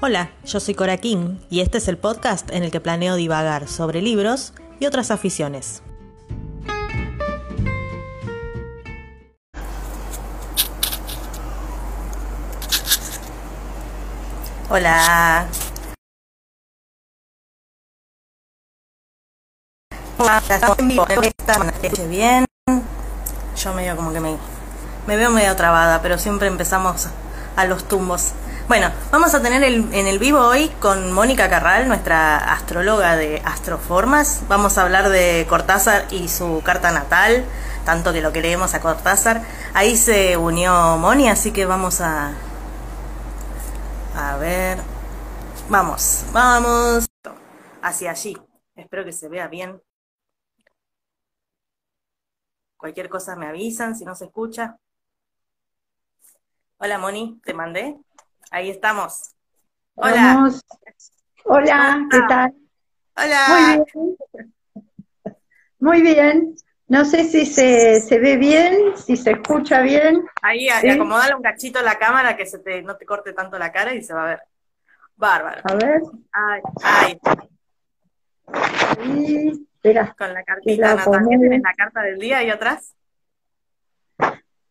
Hola, yo soy Cora King y este es el podcast en el que planeo divagar sobre libros y otras aficiones. Hola. Estamos en vivo, bien. Yo medio como que me, me veo medio trabada, pero siempre empezamos a los tumbos. Bueno, vamos a tener en el vivo hoy con Mónica Carral, nuestra astróloga de Astroformas. Vamos a hablar de Cortázar y su carta natal, tanto que lo queremos a Cortázar. Ahí se unió Moni, así que vamos a... A ver... Vamos, vamos. Hacia allí. Espero que se vea bien. Cualquier cosa me avisan si no se escucha. Hola Moni, te mandé. Ahí estamos. Hola. Hola, ¿qué tal? Hola. Muy bien. Muy bien. No sé si se, se ve bien, si se escucha bien. Ahí, ¿Sí? acomodale un cachito la cámara que se te, no te corte tanto la cara y se va a ver. Bárbaro. A ver. Ay, ay. Ahí, espera. Con la cartita natal. ¿Tienes la carta del día ahí atrás?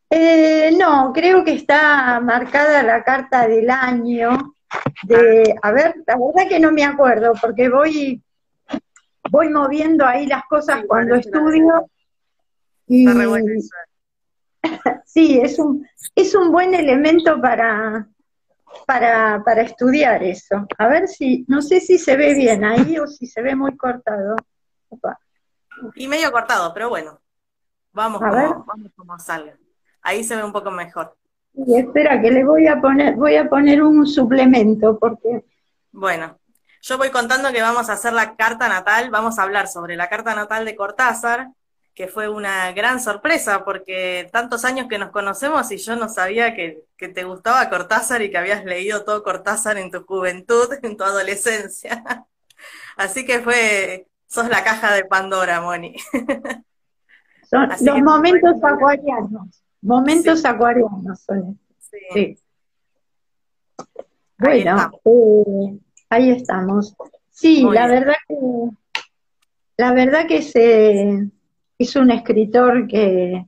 Eh, no, creo que está marcada la carta del año. De, a ver, la verdad que no me acuerdo, porque voy, voy moviendo ahí las cosas Sí, cuando estudio. Y, Está re bueno eso. sí, es un, es un buen elemento para, para, para estudiar eso. A ver si, no sé si se ve bien ahí o si se ve muy cortado. Opa. Y medio cortado, pero bueno. Vamos A como, ver. vamos como salga. Ahí se ve un poco mejor. Y espera que le voy a poner, voy a poner un suplemento porque Bueno, yo voy contando que vamos a hacer la carta natal, vamos a hablar sobre la carta natal de Cortázar, que fue una gran sorpresa porque tantos años que nos conocemos y yo no sabía que, que te gustaba Cortázar y que habías leído todo Cortázar en tu juventud, en tu adolescencia. Así que fue, sos la caja de Pandora, Moni. son Así los momentos acuarianos, momentos acuarianos son estos, Sí. Bueno, eh, ahí estamos. Sí, Muy la bien. verdad que la verdad que es, eh, es un escritor que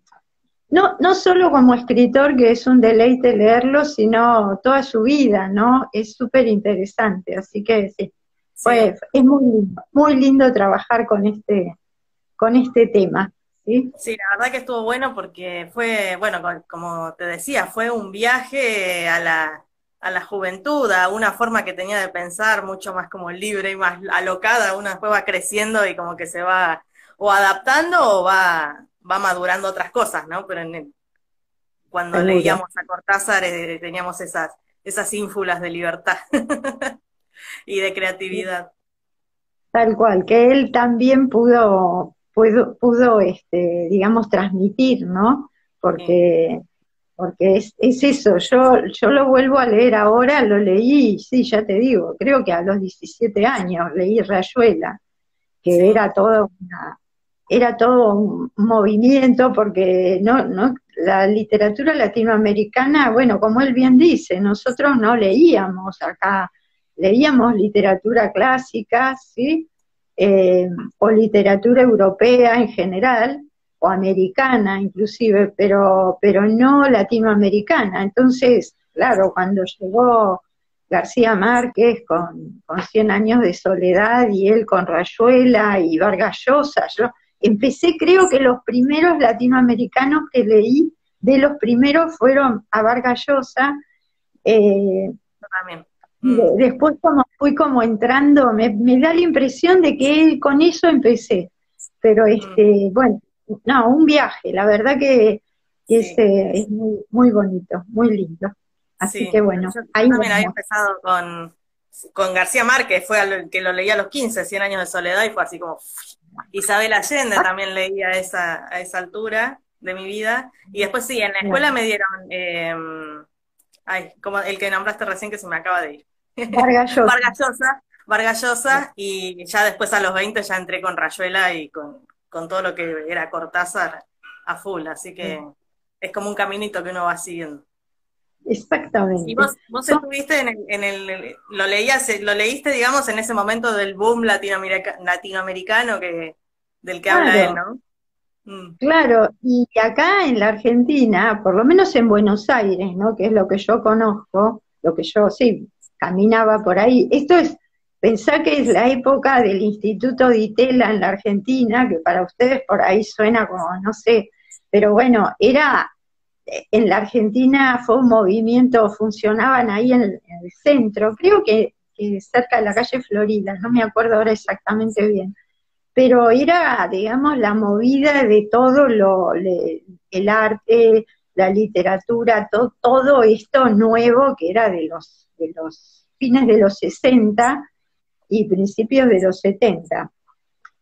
no, no solo como escritor, que es un deleite leerlo, sino toda su vida, ¿no? Es súper interesante, así que sí, fue, es muy lindo, muy lindo trabajar con este, con este tema, ¿sí? Sí, la verdad que estuvo bueno porque fue, bueno, co- como te decía, fue un viaje a la, a la juventud, a una forma que tenía de pensar mucho más como libre y más alocada, una después va creciendo y como que se va o adaptando o va, va madurando otras cosas, ¿no? Pero en el- cuando Seguro. leíamos a Cortázar eh, teníamos esas, esas ínfulas de libertad y de creatividad. Tal cual, que él también pudo, pudo, pudo este, digamos, transmitir, ¿no? Porque, porque es, es eso, yo, yo lo vuelvo a leer ahora, lo leí, sí, ya te digo, creo que a los 17 años leí Rayuela, que Sí. era todo una, era todo un movimiento, porque no, no, la literatura latinoamericana, bueno, como él bien dice, nosotros no leíamos acá, leíamos literatura clásica, ¿sí? Eh, o literatura europea en general, o americana inclusive, pero, pero no latinoamericana. Entonces, claro, cuando llegó García Márquez con, con 100 años de soledad y él con Rayuela y Vargas Llosa, yo empecé, creo que los primeros latinoamericanos que leí, de los primeros fueron a Vargas Llosa, eh. De- después como fui como entrando, me, me da la impresión de que con eso empecé. Pero este, bueno, no, un viaje, la verdad que, que Sí. es, eh, es muy, muy bonito, muy lindo. Así Sí, que bueno, yo ahí también había empezado con, con García Márquez, fue al que lo leí a los 15, 100 años de soledad, y fue así como... Isabel Allende también leí a esa, a esa altura de mi vida. Y después sí, en la escuela me dieron... eh, ay, como el que nombraste recién que se me acaba de ir. Vargas Llosa. Vargas Llosa, Vargas Llosa, y ya después a los 20 ya entré con Rayuela y con, con todo lo que era Cortázar a full, así que es como un caminito que uno va siguiendo. Exactamente. Y vos, vos estuviste en el, en el, lo leías, lo leíste, digamos, en ese momento del boom latinoamericano que, del que habla él, ¿no? Mm. Claro, y acá en la Argentina, por lo menos en Buenos Aires, ¿no? Que es lo que yo conozco, lo que yo sí caminaba por ahí. Esto es, pensá que es la época del Instituto de Itela en la Argentina, que para ustedes por ahí suena como, no sé, pero bueno, era en la Argentina fue un movimiento, funcionaban ahí en el, centro, creo que, cerca de la calle Florida, no me acuerdo ahora exactamente bien, pero era, digamos, la movida de todo lo, el arte, la literatura, todo esto nuevo que era de los, de los fines de los 60 y principios de los 70.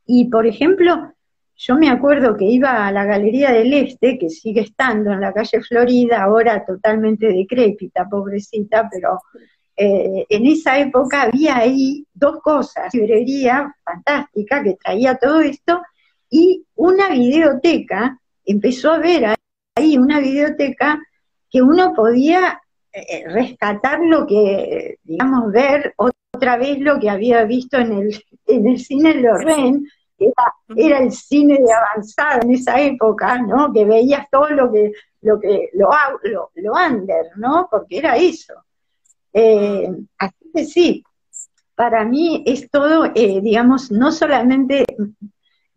Y, por ejemplo, yo me acuerdo que iba a la Galería del Este, que sigue estando en la calle Florida, ahora totalmente decrépita, pobrecita, pero eh, en esa época había ahí dos cosas, librería fantástica que traía todo esto y una videoteca, empezó a ver ahí una videoteca que uno podía eh, rescatar lo que, digamos, ver otra vez lo que había visto en el, en el cine Lorraine, era, el cine de avanzada en esa época, ¿no? Que veías todo lo que, lo que, lo, lo, lo under, ¿no? Porque era eso. Eh, así que sí, para mí es todo, eh, digamos, no solamente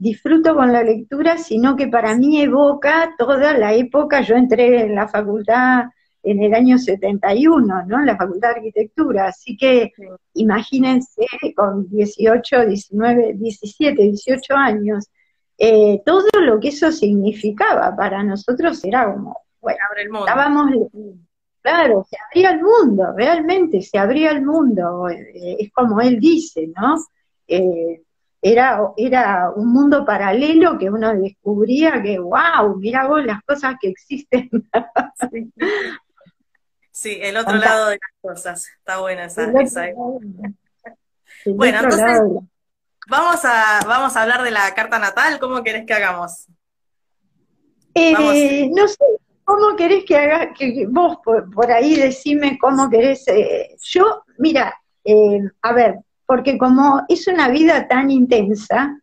disfruto con la lectura, sino que para mí evoca toda la época, yo entré en la facultad en el año 71, ¿no? En la Facultad de Arquitectura. Así que imagínense con 18, 19, 17, 18 años, eh, todo lo que eso significaba para nosotros era como, bueno, estábamos, claro, se abría el mundo, realmente se abría el mundo, eh, es como él dice, ¿no? Eh, era, era un mundo paralelo que uno descubría que, wow, mira vos las cosas que existen. Sí, el otro lado de las cosas. Está buena esa. esa bueno, entonces vamos a, vamos a hablar de la carta natal. ¿Cómo querés que hagamos? Eh, no sé, ¿cómo querés que haga? Que, vos por, ahí decime cómo querés. Eh, yo, mira, eh, a ver, porque como es una vida tan intensa,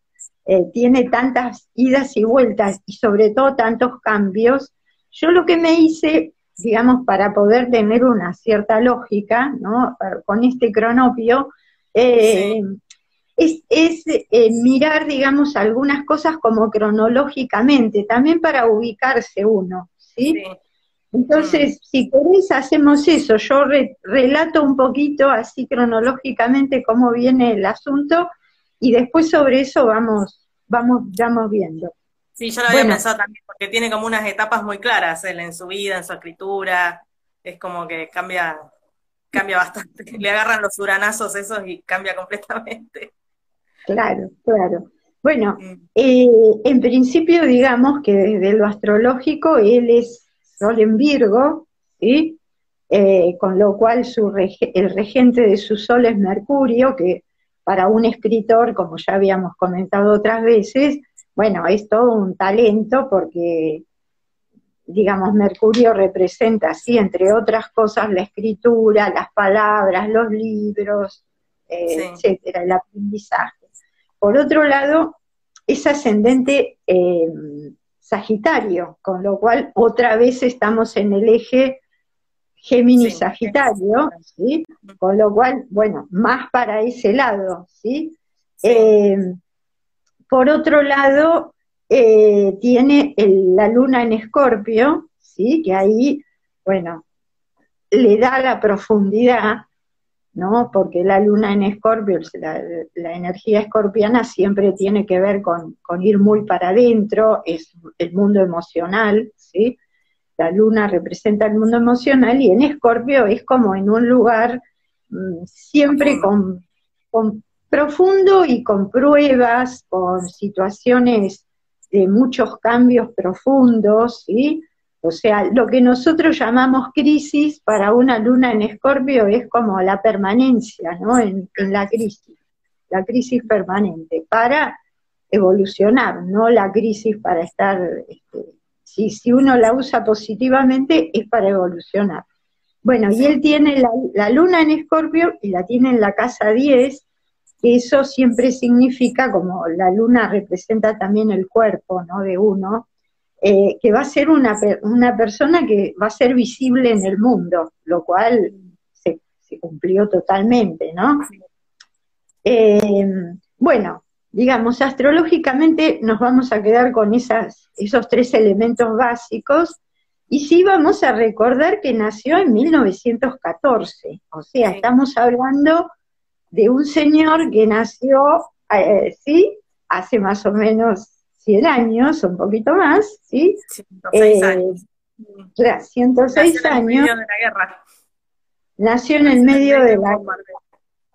tiene tantas idas y vueltas y sobre todo tantos cambios, yo lo que me hice digamos, para poder tener una cierta lógica, ¿no? Con este cronopio, eh, es, eh, mirar, digamos, algunas cosas como cronológicamente, también para ubicarse uno, ¿sí? Entonces, mm. si querés, hacemos eso. Yo relato un poquito así cronológicamente cómo viene el asunto y después sobre eso vamos, vamos, vamos viendo. Sí, yo lo había pensado también, porque tiene como unas etapas muy claras él en su vida, en su escritura, es como que cambia, cambia bastante, le agarran los uranazos esos y cambia completamente. Claro, claro. Bueno, mm. eh, en principio digamos que desde lo astrológico él es Sol en Virgo, ¿sí? Eh, con lo cual su el regente de su Sol es Mercurio, que para un escritor, como ya habíamos comentado otras veces, bueno, es todo un talento porque, digamos, Mercurio representa, sí, entre otras cosas, la escritura, las palabras, los libros, eh, etcétera, el aprendizaje. Por otro lado, es ascendente eh, Sagitario, con lo cual otra vez estamos en el eje Géminis-Sagitario, ¿sí? Con lo cual, bueno, más para ese lado, ¿sí? Eh, por otro lado, eh, tiene la luna en escorpio, ¿sí? que ahí, bueno, le da la profundidad, ¿no? Porque la luna en escorpio, la, energía escorpiana siempre tiene que ver con, ir muy para adentro, es el mundo emocional, ¿sí? La luna representa el mundo emocional y en escorpio es como en un lugar mm, siempre con profundo y con pruebas, con situaciones de muchos cambios profundos, ¿sí? O sea, lo que nosotros llamamos crisis para una luna en escorpio es como la permanencia, ¿no? En, la crisis, la crisis permanente, para evolucionar, no la crisis para estar, este, si, si uno la usa positivamente es para evolucionar. Bueno, y él tiene la, la luna en Escorpio y la tiene en la casa 10, que eso siempre significa, como la luna representa también el cuerpo, ¿no? De uno, eh, que va a ser una, una persona que va a ser visible en el mundo, lo cual se, cumplió totalmente, ¿no? Eh, bueno, digamos, astrológicamente nos vamos a quedar con esas, esos tres elementos básicos y sí vamos a recordar que nació en 1914, o sea, estamos hablando de un señor que nació, eh, sí, hace más o menos 100 años, un poquito más, ¿sí? 106 eh, años. 106 nació años. En el medio de la guerra. Nació en el medio de la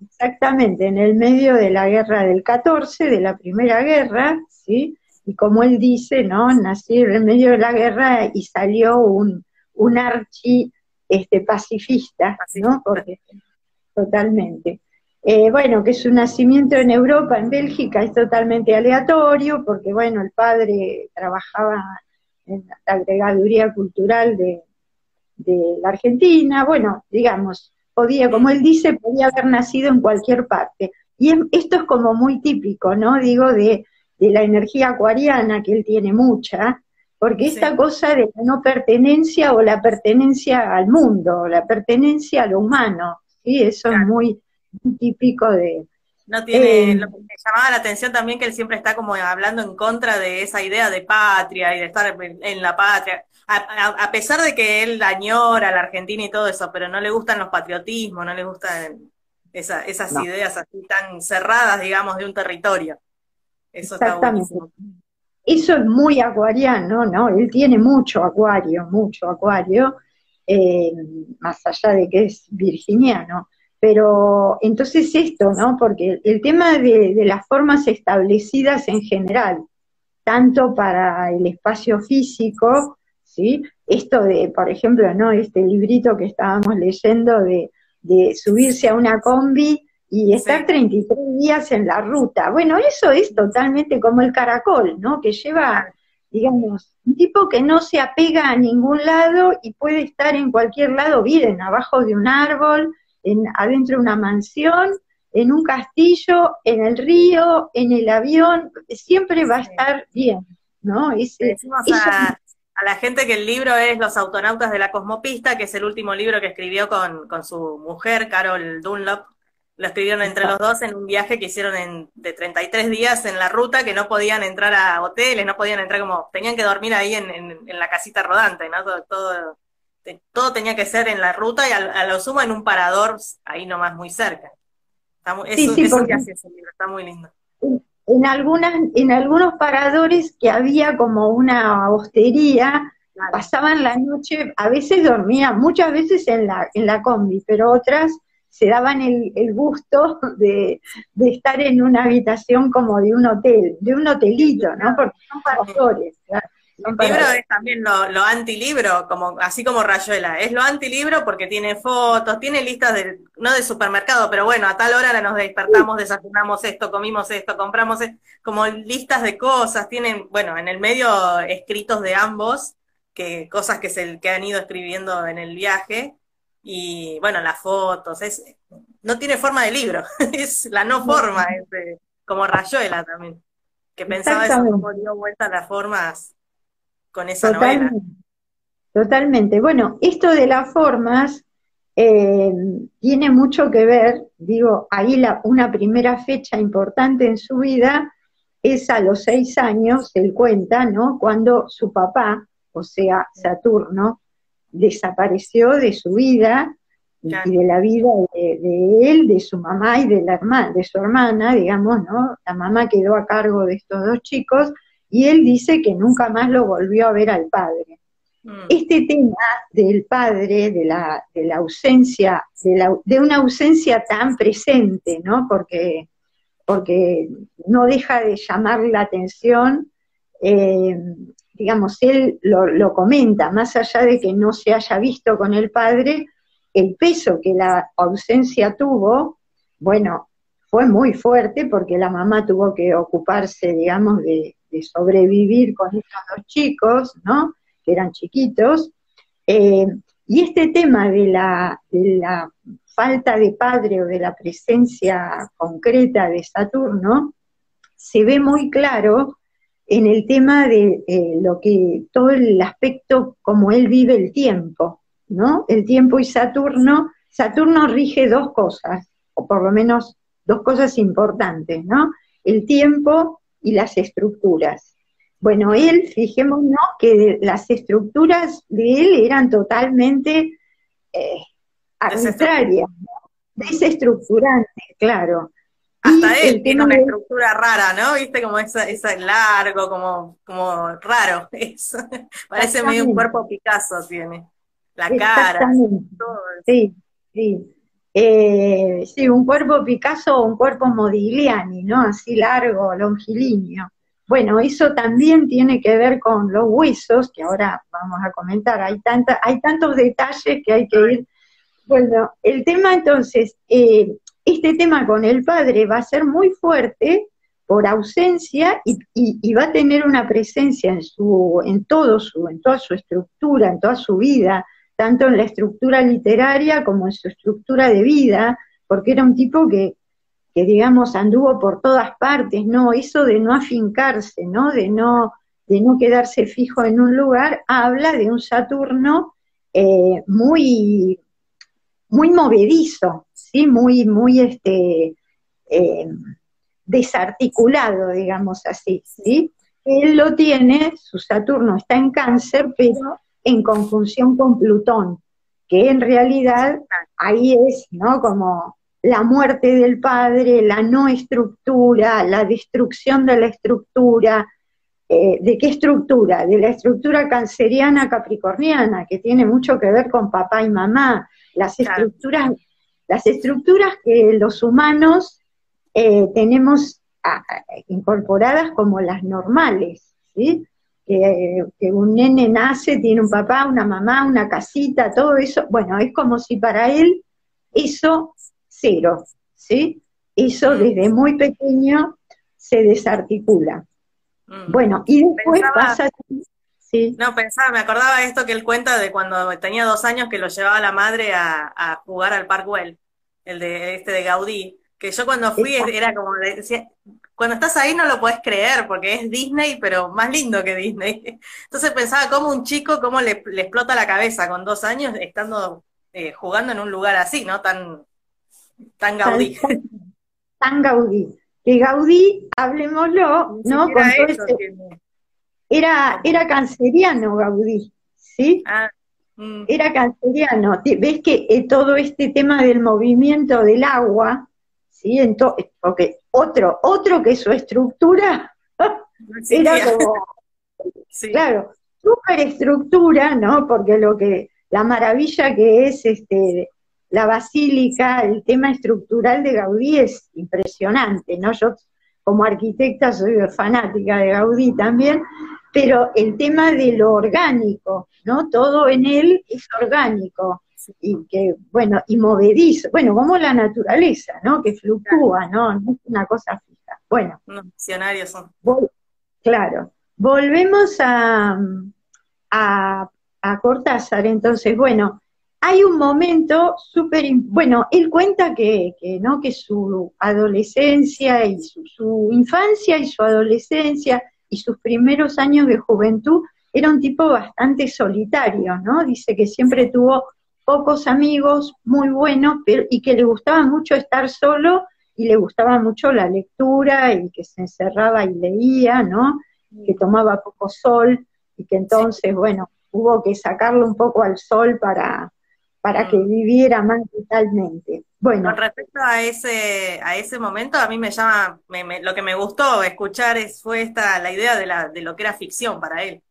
Exactamente, en el medio de la guerra del 14, de la primera guerra, ¿sí? Y como él dice, ¿no? Nació en el medio de la guerra y salió un, un archi este, pacifista, ¿no? Porque, totalmente. Eh, bueno, que su nacimiento en Europa, en Bélgica, es totalmente aleatorio, porque bueno, el padre trabajaba en la agregaduría cultural de, la Argentina, bueno, digamos, podía, como él dice, podía haber nacido en cualquier parte. Y esto es como muy típico, ¿no? Digo, de, la energía acuariana, que él tiene mucha, porque esta cosa de la no pertenencia o la pertenencia al mundo, la pertenencia a lo humano, ¿sí? Eso es muy, típico de... No tiene, eh, lo que me llamaba la atención también que él siempre está como hablando en contra de esa idea de patria y de estar en la patria, a, pesar de que él añora a la Argentina y todo eso, pero no le gustan los patriotismos, no le gustan esas ideas así tan cerradas, digamos, de un territorio. Eso está buenísimo. Eso es muy acuariano, ¿no? Él tiene mucho acuario, mucho acuario, eh, más allá de que es virginiano. Pero entonces esto, ¿no? Porque el tema de, las formas establecidas en general, tanto para el espacio físico, ¿sí? Esto de, por ejemplo, ¿no? Este librito que estábamos leyendo de, subirse a una combi y estar 33 días en la ruta. Bueno, eso es totalmente como el caracol, ¿no? Que lleva, digamos, un tipo que no se apega a ningún lado y puede estar en cualquier lado bien, abajo de un árbol, en, adentro de una mansión, en un castillo, en el río, en el avión, siempre va a estar bien, ¿no? a, la gente que el libro es Los autonautas de la cosmopista, que es el último libro que escribió con, con su mujer, Carol Dunlop. Lo escribieron entre los dos en un viaje que hicieron en, de 33 días en la ruta, que no podían entrar a hoteles, no podían entrar como, tenían que dormir ahí en, en, la casita rodante, ¿no? Todo, todo todo tenía que ser en la ruta y a, lo sumo en un parador ahí nomás muy cerca. Está eso, sí, que hace ese libro, está muy lindo. En, algunas, en algunos paradores que había como una hostería, pasaban la noche, a veces dormían, muchas veces en la, en la combi, pero otras se daban el, gusto de, estar en una habitación como de un hotel, de un hotelito, ¿no? Porque son paradores, claro. Libro es también lo, lo antilibro, como, así como Rayuela. Es lo antilibro porque tiene fotos, tiene listas de, no de supermercado, pero bueno, a tal hora nos despertamos, desayunamos esto, comimos esto, compramos esto, como listas de cosas, tienen, bueno, en el medio escritos de ambos, que cosas que se que han ido escribiendo en el viaje, y bueno, las fotos, es, no tiene forma de libro, es la no forma, es como Rayuela también, que pensaba eso como dio vuelta a las formas con esa totalmente, novela. Totalmente. Bueno, esto de las formas eh, tiene mucho que ver, digo, ahí la, una primera fecha importante en su vida es a los seis años, él cuenta, ¿no? Cuando su papá, o sea, Saturno, desapareció de su vida y de la vida de, de, él, de su mamá y de la hermana, de su hermana, digamos, ¿no? La mamá quedó a cargo de estos dos chicos y él dice que nunca más lo volvió a ver al padre. Mm. Este tema del padre, de la, de la ausencia, de, una ausencia tan presente, ¿no? Porque, porque no deja de llamar la atención, eh, digamos, él lo, lo, comenta, más allá de que no se haya visto con el padre, el peso que la ausencia tuvo, bueno, fue muy fuerte porque la mamá tuvo que ocuparse, digamos, de, de sobrevivir con estos dos chicos, ¿no? Que eran chiquitos. Eh, Y este tema de la, de la falta de padre o de la presencia concreta de Saturno se ve muy claro en el tema de eh, lo que, todo el aspecto como él vive el tiempo, ¿no? El tiempo y Saturno, Saturno rige dos cosas, o por lo menos dos cosas importantes, ¿no? El tiempo y las estructuras. Bueno, él, fijémonos que las estructuras de él eran totalmente eh, arbitrarias, desestructurantes, claro. Hasta él tiene una estructura rara, ¿no? Viste como esa, esa largo, como, como raro. Eso. Parece medio un cuerpo Picasso tiene. La cara. Todo sí, sí. Eh, sí, un cuerpo Picasso o un cuerpo Modigliani, ¿no? Así largo, longilíneo. Bueno, eso también tiene que ver con los huesos, que ahora vamos a comentar. Hay, tanta, hay tantos detalles que hay que ir. Bueno, el tema entonces, eh, este tema con el padre va a ser muy fuerte por ausencia y, va a tener una presencia en su, en todo su, en toda su estructura, en toda su vida, tanto en la estructura literaria como en su estructura de vida, porque era un tipo que, que digamos, anduvo por todas partes, ¿no? Eso de no afincarse, ¿no? De no, de no quedarse fijo en un lugar, habla de un Saturno eh, muy, muy movedizo, ¿sí? Muy, muy, este, eh, desarticulado, digamos así, ¿sí? Él lo tiene, su Saturno está en cáncer, pero en conjunción con Plutón, que en realidad ahí es, ¿no? Como la muerte del padre, la no estructura, la destrucción de la estructura. Eh, ¿De qué estructura? De la estructura canceriana capricorniana, que tiene mucho que ver con papá y mamá. Las estructuras, las estructuras que los humanos eh, tenemos incorporadas como las normales, ¿sí? Que, un nene nace, tiene un papá, una mamá, una casita, todo eso, bueno, es como si para él eso cero, ¿sí? Eso desde muy pequeño se desarticula. Mm. Bueno, y después pasa... Sí. No, pensaba, me acordaba de esto que él cuenta de cuando tenía dos años que lo llevaba la madre a, a jugar al Parkwell, el de este de Gaudí, que yo cuando fui era como, decía, cuando estás ahí no lo puedes creer, porque es Disney, pero más lindo que Disney. Entonces pensaba cómo un chico, cómo le, explota la cabeza con dos años estando eh, jugando en un lugar así, ¿no? Tan, tan Gaudí. Tan, Gaudí. Que Gaudí, hablemoslo, ¿no? Con era, era canceriano Gaudí, ¿sí? Ah, mm. Era canceriano. Ves que eh, todo este tema del movimiento del agua, ¿sí? porque otro, otro que su estructura era como, claro, superestructura, ¿no? Porque lo que, la maravilla que es este la basílica, el tema estructural de Gaudí es impresionante, ¿no? Yo como arquitecta soy fanática de Gaudí también, pero el tema de lo orgánico, ¿no? Todo en él es orgánico y que, bueno, y movedizo, bueno, como la naturaleza, ¿no? Que fluctúa, ¿no? No es una cosa fija. Bueno. Unos son. claro. Volvemos a, a, a, Cortázar, entonces, bueno, hay un momento súper, bueno, él cuenta que, que, ¿no? que su adolescencia y su, su infancia y su adolescencia y sus primeros años de juventud era un tipo bastante solitario, ¿no? Dice que siempre tuvo pocos amigos, muy buenos, pero, y que le gustaba mucho estar solo y le gustaba mucho la lectura y que se encerraba y leía, ¿no? Que tomaba poco sol y que entonces, bueno, hubo que sacarlo un poco al sol para, para que mm. viviera más vitalmente. Bueno. Con respecto a ese, a ese momento, a mí me llama, lo que me gustó escuchar es, fue esta, la idea de, la, de lo que era ficción para él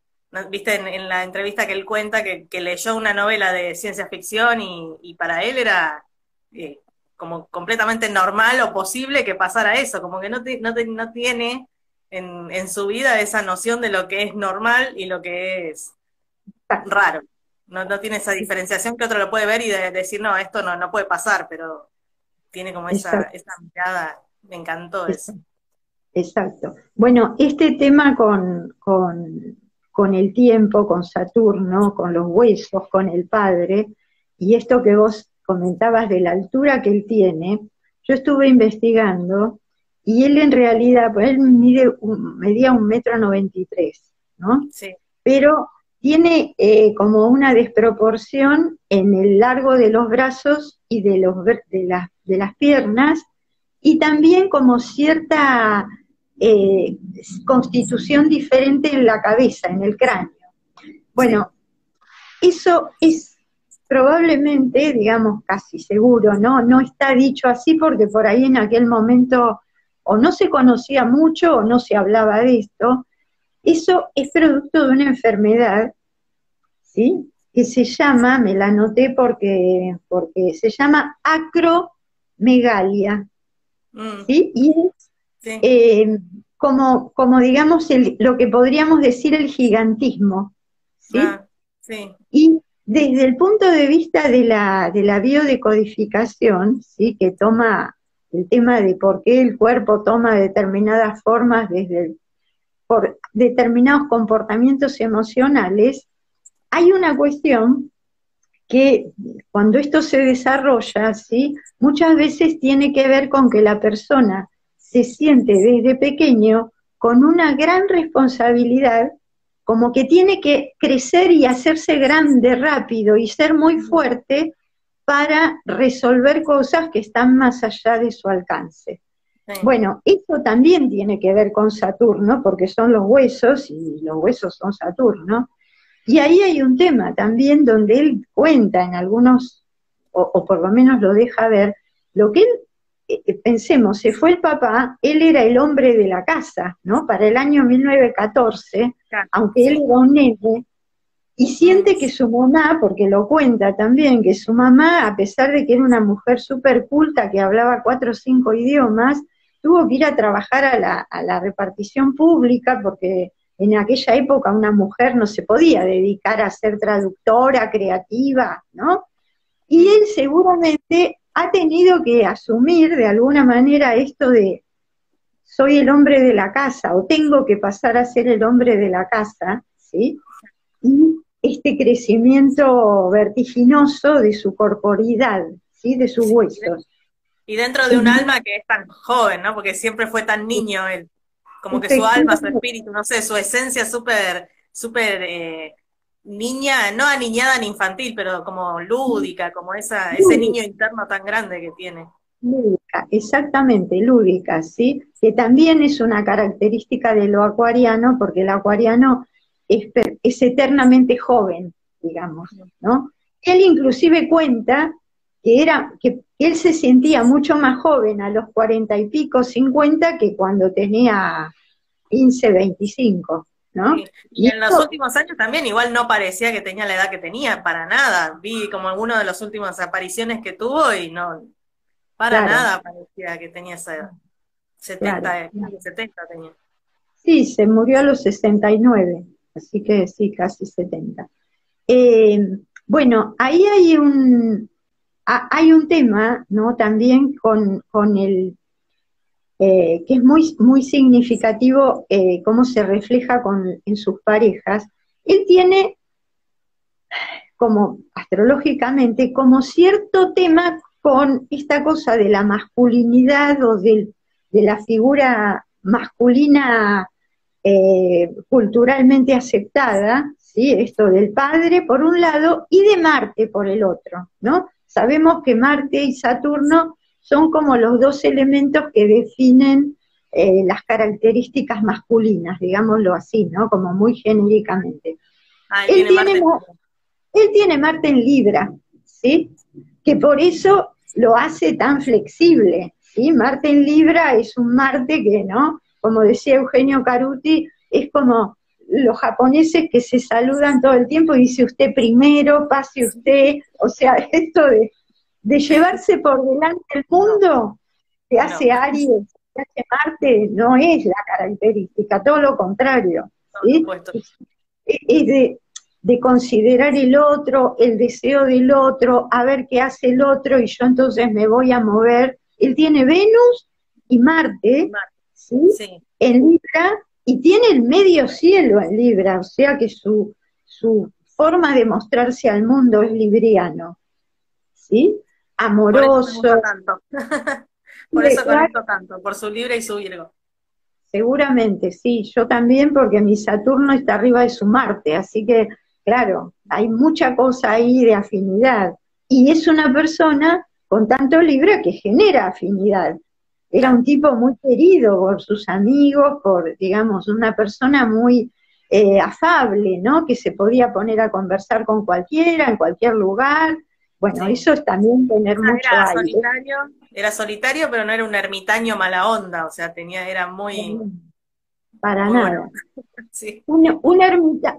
viste en, la entrevista que él cuenta que, leyó una novela de ciencia ficción y, para él era eh, como completamente normal o posible que pasara eso, como que no, no, tiene en, su vida esa noción de lo que es normal y lo que es raro. No, no tiene esa diferenciación que otro lo puede ver y decir, no, esto no, no puede pasar, pero tiene como esa, esa mirada, me encantó eso. Exacto. Bueno, este tema con, con con el tiempo, con Saturno, con los huesos, con el padre, y esto que vos comentabas de la altura que él tiene, yo estuve investigando y él en realidad, pues él mide medía un metro noventa y tres, ¿no? Sí. Pero tiene eh, como una desproporción en el largo de los brazos y de, los, de, de las piernas, y también como cierta eh, constitución diferente en la cabeza, en el cráneo. Bueno, eso es probablemente, digamos, casi seguro, ¿no? No está dicho así porque por ahí en aquel momento o no se conocía mucho o no se hablaba de esto. Eso es producto de una enfermedad, ¿sí? Que se llama, me la anoté porque, porque se llama acromegalia, mm. ¿sí? Y es eh, como, como digamos, lo que podríamos decir el gigantismo, ¿sí? Ah, sí. Y desde el punto de vista de la, de la biodecodificación, ¿sí? que toma el tema de por qué el cuerpo toma determinadas formas desde por determinados comportamientos emocionales, hay una cuestión que cuando esto se desarrolla, ¿sí? muchas veces tiene que ver con que la persona se siente desde pequeño con una gran responsabilidad como que tiene que crecer y hacerse grande rápido y ser muy fuerte para resolver cosas que están más allá de su alcance. Bueno, esto también tiene que ver con Saturno, porque son los huesos, y los huesos son Saturno, y ahí hay un tema también donde él cuenta en algunos, o, o por lo menos lo deja ver, lo que él pensemos, se fue el papá, él era el hombre de la casa, ¿no? Para el año 1914, aunque él era un nene, y siente que su mamá, porque lo cuenta también, que su mamá, a pesar de que era una mujer súper culta, que hablaba cuatro o cinco idiomas, tuvo que ir a trabajar a la, a la repartición pública, porque en aquella época una mujer no se podía dedicar a ser traductora, creativa, ¿no? Y él seguramente ha tenido que asumir de alguna manera esto de soy el hombre de la casa o tengo que pasar a ser el hombre de la casa, ¿sí? Y este crecimiento vertiginoso de su corporidad, ¿sí? De sus huesos. Y dentro de un alma que es tan joven, ¿no? Porque siempre fue tan niño él, como que su alma, su espíritu, no sé, su esencia súper, súper eh, niña, no aniñada ni infantil, pero como lúdica, como esa, ese niño interno tan grande que tiene. Lúdica, exactamente, lúdica, ¿sí? Que también es una característica de lo acuariano, porque el acuariano es, es eternamente joven, digamos, ¿no? Él inclusive cuenta que era, que él se sentía mucho más joven a los cuarenta y pico, cincuenta, que cuando tenía 15, 25. Y, en los últimos años también igual no parecía que tenía la edad que tenía, para nada. Vi como alguna de las últimas apariciones que tuvo y no, para nada parecía que tenía esa edad. 70, 70 tenía. Sí, se murió a los 69, así que sí, casi 70. Eh, bueno, ahí hay un, hay un tema, ¿no? También con, con el eh, que es muy, muy significativo eh, cómo se refleja con, en sus parejas, él tiene como astrológicamente como cierto tema con esta cosa de la masculinidad o de, la figura masculina eh, culturalmente aceptada, ¿sí? esto del padre por un lado y de Marte por el otro, ¿no? Sabemos que Marte y Saturno son como los dos elementos que definen eh, las características masculinas, digámoslo así, ¿no? Como muy genéricamente. Ah, él, tiene Marte. en Libra, ¿sí? Que por eso lo hace tan flexible, ¿sí? Marte en Libra es un Marte que, ¿no? Como decía Eugenio Caruti, es como los japoneses que se saludan todo el tiempo y dice usted primero, pase usted, o sea, esto de de llevarse por delante el mundo que hace Aries, que hace Marte, no es la característica, todo lo contrario. Es, de, de, considerar el otro, el deseo del otro, a ver qué hace el otro y yo entonces me voy a mover. Él tiene Venus y Marte, ¿sí? en Libra, y tiene el medio cielo en Libra, o sea que su, su forma de mostrarse al mundo es libriano, ¿sí? Amoroso. Por eso, tanto. por eso conecto tanto, por su Libra y su Virgo. Seguramente, sí, yo también porque mi Saturno está arriba de su Marte, así que, claro, hay mucha cosa ahí de afinidad. Y es una persona con tanto Libra que genera afinidad. Era un tipo muy querido por sus amigos, por, digamos, una persona muy eh, afable, ¿no? Que se podía poner a conversar con cualquiera, en cualquier lugar. Bueno, eso es también tener mucho era solitario, era solitario, pero no era un ermitaño mala onda, o sea, tenía, era muy... Para nada. un,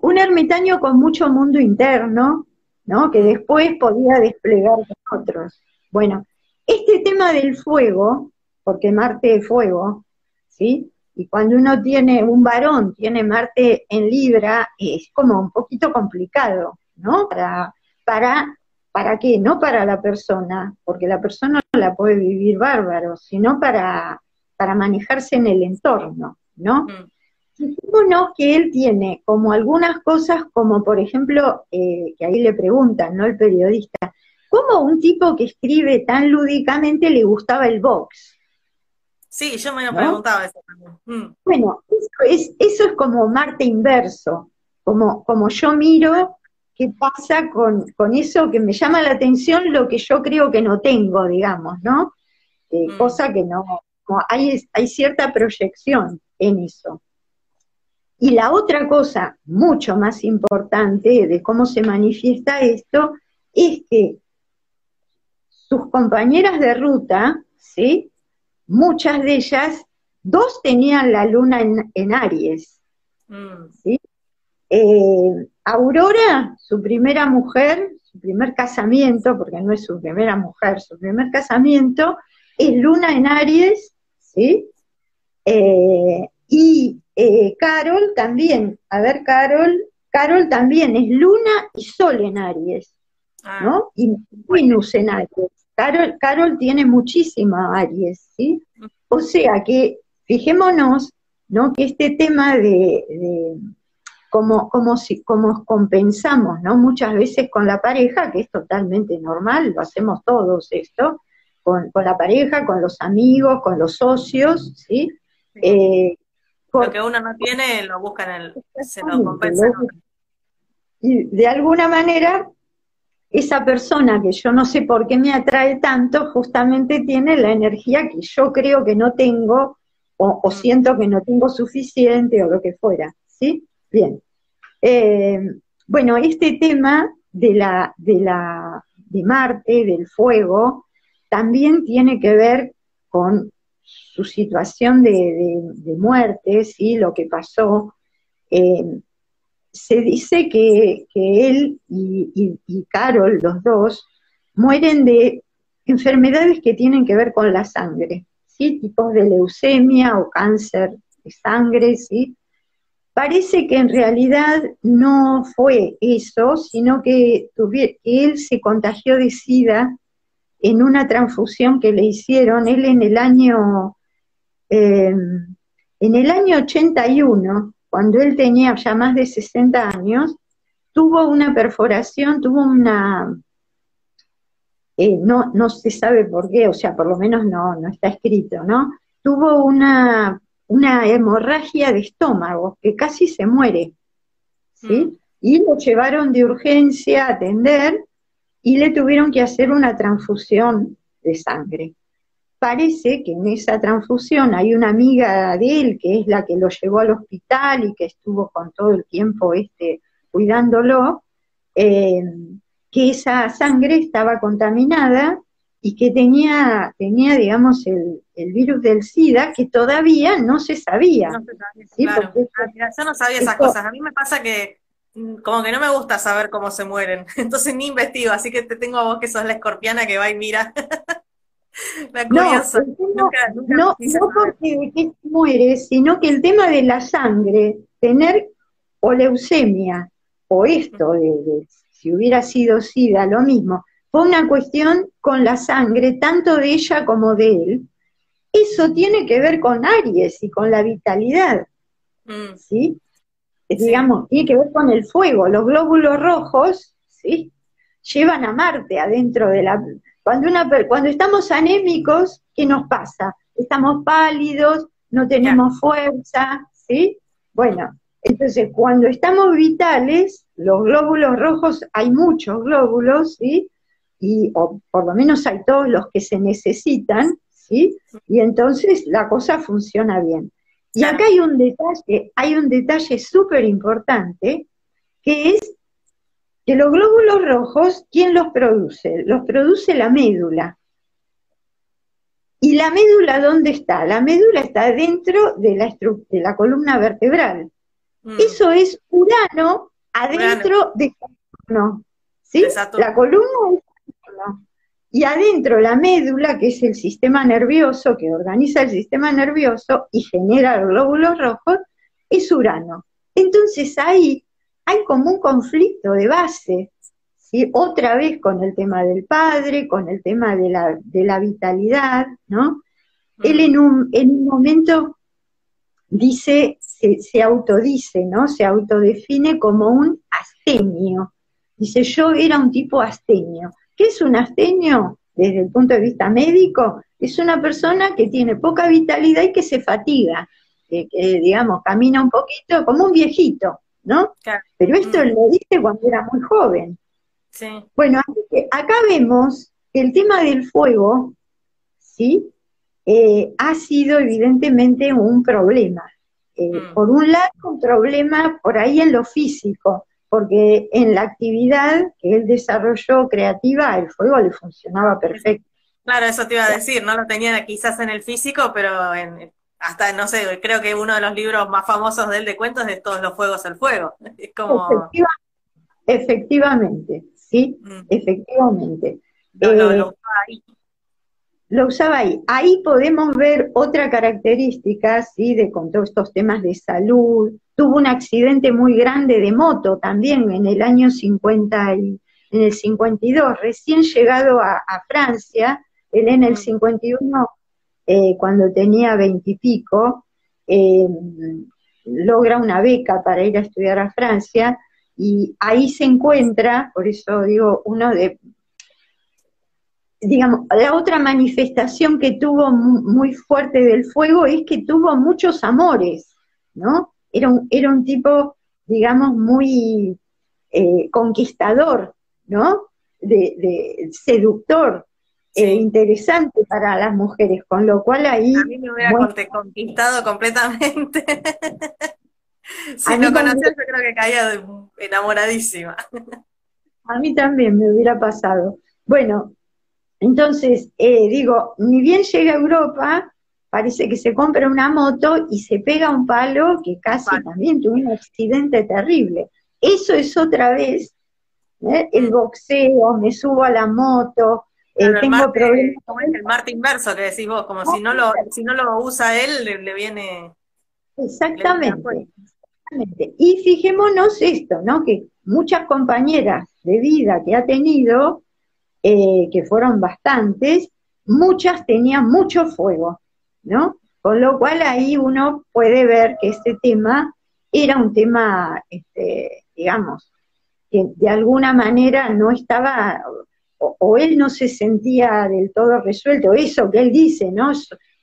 un ermitaño con mucho mundo interno, ¿no? Que después podía desplegar con otros. Bueno, este tema del fuego, porque Marte es fuego, ¿sí? Y cuando uno tiene un varón, tiene Marte en Libra, es como un poquito complicado, ¿no? Para, para, ¿para qué? No para la persona, porque la persona no la puede vivir bárbaro, sino para, para manejarse en el entorno, ¿no? Mm. que él tiene como algunas cosas, como por ejemplo, eh, que ahí le preguntan, ¿no? El periodista, ¿cómo un tipo que escribe tan lúdicamente le gustaba el box? Sí, yo me lo preguntaba eso también. Mm. Bueno, eso es, eso es como Marte inverso, como, como yo miro qué pasa con, eso que me llama la atención, lo que yo creo que no tengo, digamos, ¿no? Eh, mm. Cosa que no, hay, hay cierta proyección en eso. Y la otra cosa mucho más importante de cómo se manifiesta esto es que sus compañeras de ruta, ¿sí? muchas de ellas, dos tenían la luna en, Aries. Mm. ¿sí? Eh, Aurora, su primera mujer, su primer casamiento, porque no es su primera mujer, su primer casamiento, es luna en Aries, ¿sí? Eh, y eh, Carol también, a ver, Carol, Carol también es luna y sol en Aries, ¿no? Ah. Y Venus en Aries. Carol, Carol tiene muchísima Aries, ¿sí? O sea que fijémonos, ¿no? Que este tema de, de como, como, si, como compensamos, ¿no? Muchas veces con la pareja, que es totalmente normal, lo hacemos todos esto, con, la pareja, con los amigos, con los socios, ¿sí? Eh, lo que uno no tiene lo busca en el, se lo compensa. Y de alguna manera esa persona que yo no sé por qué me atrae tanto, justamente tiene la energía que yo creo que no tengo, o, mm. siento que no tengo suficiente, o lo que fuera, ¿sí? Bien. Eh, bueno, este tema de la, de la, de Marte, del fuego, también tiene que ver con su situación de, muerte, ¿sí? Lo que pasó. Eh, se dice que, él y, Carol, los dos, mueren de enfermedades que tienen que ver con la sangre, ¿sí? tipos de leucemia o cáncer de sangre, ¿sí? Parece que en realidad no fue eso, sino que, él se contagió de SIDA en una transfusión que le hicieron, él en el año, eh, en el año 81, cuando él tenía ya más de 60 años, tuvo una perforación, tuvo una, eh, no, no se sabe por qué, o sea, por lo menos no, no está escrito, ¿no? Tuvo una, una hemorragia de estómago, que casi se muere, ¿sí? Mm. Y lo llevaron de urgencia a atender y le tuvieron que hacer una transfusión de sangre parece que en esa transfusión hay una amiga de él que es la que lo llevó al hospital y que estuvo con todo el tiempo este, cuidándolo, eh, que esa sangre estaba contaminada y que tenía, tenía digamos, el, virus del SIDA que todavía no se sabía. No se claro. Ah, yo no sabía esas cosas. A mí me pasa que mm, como que no me gusta saber cómo se mueren, entonces ni investigo, así que te tengo a vos que sos la escorpiana que va y mira. no, no, no porque que muere, sino que el tema de la sangre, tener o leucemia, o esto, de, si hubiera sido SIDA, lo mismo, fue una cuestión con la sangre, tanto de ella como de él. Eso tiene que ver con Aries y con la vitalidad. Mm. ¿sí? Digamos, tiene que ver con el fuego. Los glóbulos rojos, ¿sí? Llevan a Marte adentro de la... Cuando, una, cuando estamos anémicos, ¿qué nos pasa? Estamos pálidos, no tenemos fuerza, ¿sí? Bueno, entonces cuando estamos vitales, los glóbulos rojos, hay muchos glóbulos, ¿sí? Y, o por lo menos hay todos los que se necesitan, ¿sí? Y entonces la cosa funciona bien. Y acá hay un detalle, hay un detalle súper importante, que es que los glóbulos rojos, ¿quién los produce? Los produce la médula. ¿Y la médula dónde está? La médula está dentro de la, de la columna vertebral. Mm. Eso es Urano adentro de Saturno. ¿sí? La columna es Y adentro la médula, que es el sistema nervioso, que organiza el sistema nervioso y genera los glóbulos rojos, es Urano. Entonces ahí hay como un conflicto de base, ¿sí? otra vez con el tema del padre, con el tema de la, de la vitalidad, ¿no? Él en un, en un momento dice, se, se, autodice, ¿no? Se autodefine como un astenio. Dice, yo era un tipo astenio. ¿Qué es un astenio? Desde el punto de vista médico, es una persona que tiene poca vitalidad y que se fatiga, que, digamos, camina un poquito como un viejito, ¿no? Pero esto mm. lo dice cuando era muy joven. Sí. Bueno, acá vemos que el tema del fuego, ¿sí? Eh, ha sido evidentemente un problema. Eh, mm. Por un lado, un problema por ahí en lo físico, porque en la actividad que él desarrolló creativa, el fuego le funcionaba perfecto. Claro, eso te iba a decir, no lo tenía quizás en el físico, pero en, hasta, no sé, creo que uno de los libros más famosos de él de cuentos es Todos los Fuegos el Fuego. Es como... efectivamente, sí, mm. efectivamente. lo, eh, usaba ahí. Lo usaba ahí. Ahí podemos ver otra característica, sí, de con todos estos temas de salud, tuvo un accidente muy grande de moto también en el año 50 y, en el 52, recién llegado a, Francia, él en el 51, eh, cuando tenía veintipico, eh, logra una beca para ir a estudiar a Francia y ahí se encuentra, por eso digo, uno de, digamos, la otra manifestación que tuvo muy fuerte del fuego es que tuvo muchos amores, ¿no? Era un, era un tipo, digamos, muy eh, conquistador, ¿no? De, seductor, eh, interesante para las mujeres, con lo cual ahí... A mí me hubiera conquistado completamente. si lo conocía yo creo que caía enamoradísima. A mí también me hubiera pasado. Bueno, entonces, eh, digo, ni bien llega a Europa, parece que se compra una moto y se pega un palo que casi también tuvo un accidente terrible. Eso es otra vez ¿eh? el boxeo, me subo a la moto, eh, tengo problemas. Como es el Marte inverso que decís vos, como si no lo, si no lo usa él, le, viene. Exactamente, exactamente. Y fijémonos esto, ¿no? Que muchas compañeras de vida que ha tenido, eh, que fueron bastantes, muchas tenían mucho fuego. ¿No? Con lo cual ahí uno puede ver que este tema era un tema, este, digamos, que de alguna manera no estaba, o, él no se sentía del todo resuelto, eso que él dice, ¿no?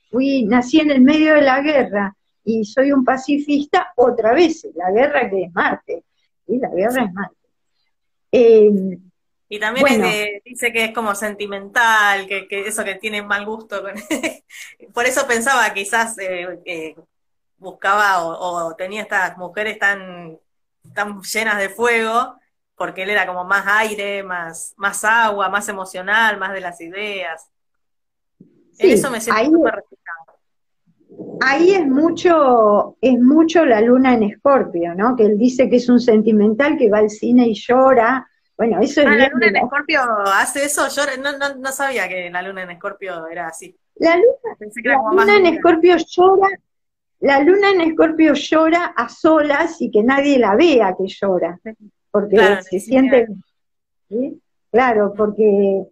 Fui, nací en el medio de la guerra y soy un pacifista, otra vez, la guerra que es Marte, y la guerra es Marte. Eh, y también dice que es como sentimental, que, eso que tiene mal gusto. Por eso pensaba quizás eh, buscaba o, tenía estas mujeres tan, tan llenas de fuego, porque él era como más aire, más, más agua, más emocional, más de las ideas. eso me siento ahí, Ahí es mucho, es mucho la luna en Escorpio, ¿no? Que él dice que es un sentimental que va al cine y llora, bueno, eso ah, ¿La luna en Escorpio hace eso? Yo no, sabía que la luna en Escorpio era así. La luna, en Escorpio llora, la luna en Escorpio llora a solas y que nadie la vea que llora, porque se siente, claro, porque,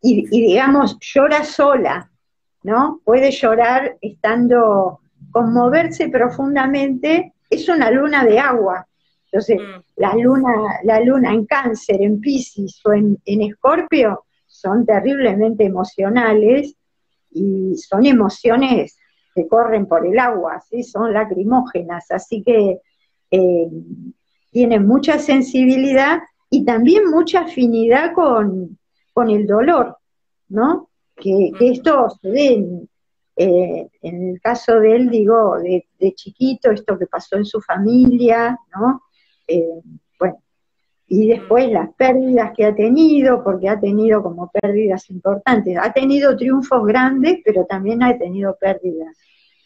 y, digamos, llora sola, ¿no? Puede llorar estando conmoverse profundamente, es una luna de agua. Entonces, Mm. la luna, la luna en cáncer, en Pisces o en, en Escorpio son terriblemente emocionales y son emociones que corren por el agua, ¿sí? son lacrimógenas, así que eh, tienen mucha sensibilidad y también mucha afinidad con, con el dolor, ¿no? Que, que esto se ve en, eh, en el caso de él, digo, de, de chiquito, esto que pasó en su familia, ¿no? Eh, bueno, y después las pérdidas que ha tenido, porque ha tenido como pérdidas importantes. Ha tenido triunfos grandes, pero también ha tenido pérdidas.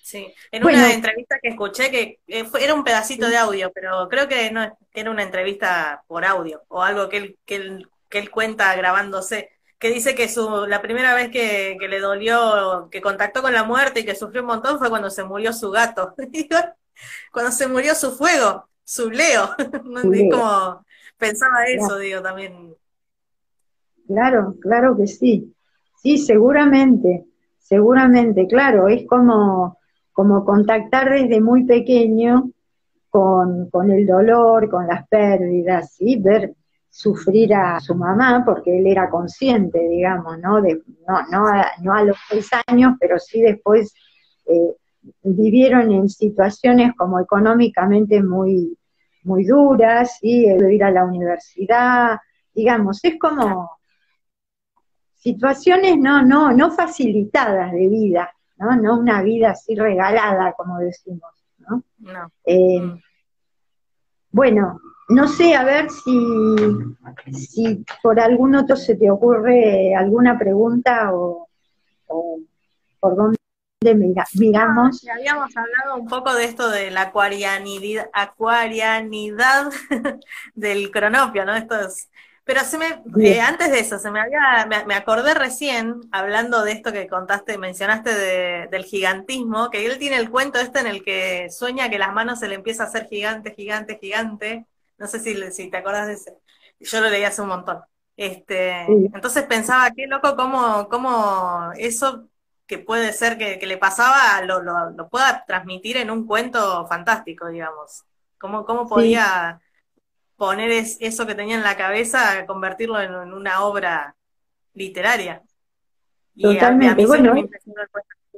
Sí, en Bueno. una entrevista que escuché, que eh, fue- era un pedacito de audio, pero creo que no que era una entrevista por audio o algo que él, que él, que él cuenta grabándose, que dice que su, la primera vez que, que le dolió, que contactó con la muerte y que sufrió un montón fue cuando se murió su gato, cuando se murió su fuego, su Leo, ¿no? Su Es Leo. como pensaba eso, digo, también. Claro, claro que sí. Sí, seguramente, seguramente, claro, es como, como contactar desde muy pequeño con, con el dolor, con las pérdidas, ¿sí? Ver sufrir a su mamá, porque él era consciente, digamos, ¿no? De, no, no, a, no a los seis años, pero sí después eh, vivieron en situaciones como económicamente muy, muy duras, ¿sí? El ir a la universidad, digamos, es como situaciones no, no, no facilitadas de vida, ¿no? No una vida así regalada, como decimos, ¿no? No. Eh, Mm. bueno, no sé, a ver si, si por algún otro se te ocurre alguna pregunta o, o por dónde mira- miramos. Ya habíamos hablado un poco de esto de la acuarianidad, acuarianidad del cronopio, ¿no? Esto es- pero se me, eh, antes de eso, se me había, me, me acordé recién, hablando de esto que contaste, mencionaste de- del gigantismo, que él tiene el cuento este en el que sueña que las manos se le empieza a hacer gigante, gigante, gigante. No sé si, le- si te acordás de ese. Yo lo leí hace un montón. Este, Sí. entonces pensaba, qué loco cómo, cómo eso que puede ser que, que le pasaba lo, lo, lo pueda transmitir en un cuento fantástico, digamos. ¿Cómo, cómo Sí. podía poner es- eso que tenía en la cabeza, convertirlo en, en una obra literaria? Y a, a mí Totalmente, bueno, me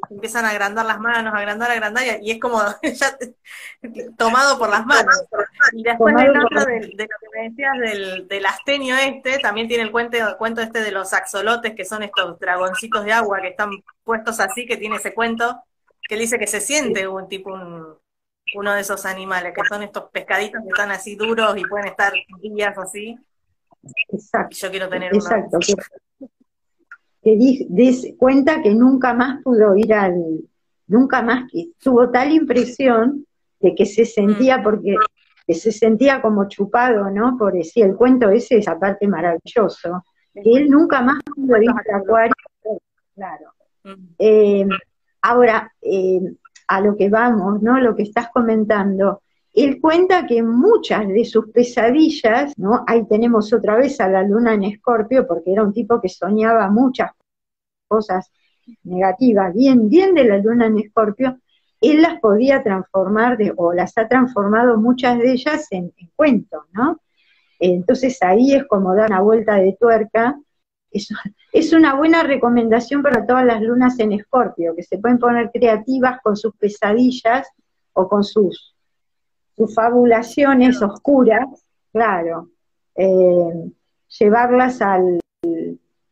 el empiezan a agrandar las manos, a agrandar, a agrandar, y, es como ya tomado por las manos. Y después del otro, del- de, lo que me decías del, del astenio este, también tiene el cuento, cuento este de los axolotes, que son estos dragoncitos de agua que están puestos así, que tiene ese cuento, que él dice que se siente un tipo, un, uno de esos animales, que son estos pescaditos que están así duros y pueden estar días así. Exacto. Y yo quiero tener uno. Exacto, que, que di- des- cuenta que nunca más pudo ir al, nunca más que tuvo tal impresión de que se sentía, porque que se sentía como chupado, ¿no? Por decir, el cuento ese es aparte maravilloso, que él nunca más pudo ir al acuario, claro. Mm, Eh, ahora, eh, a lo que vamos, ¿no? Lo que estás comentando. Él cuenta que muchas de sus pesadillas, ¿no? Ahí tenemos otra vez a la luna en Escorpio, porque era un tipo que soñaba muchas cosas negativas, bien, bien de la luna en Escorpio, él las podía transformar, de, o las ha transformado muchas de ellas en, en cuentos, ¿no? Entonces ahí es como dar una vuelta de tuerca. Es, es una buena recomendación para todas las lunas en Escorpio, que se pueden poner creativas con sus pesadillas o con sus, sus fabulaciones oscuras, claro. Eh, llevarlas al...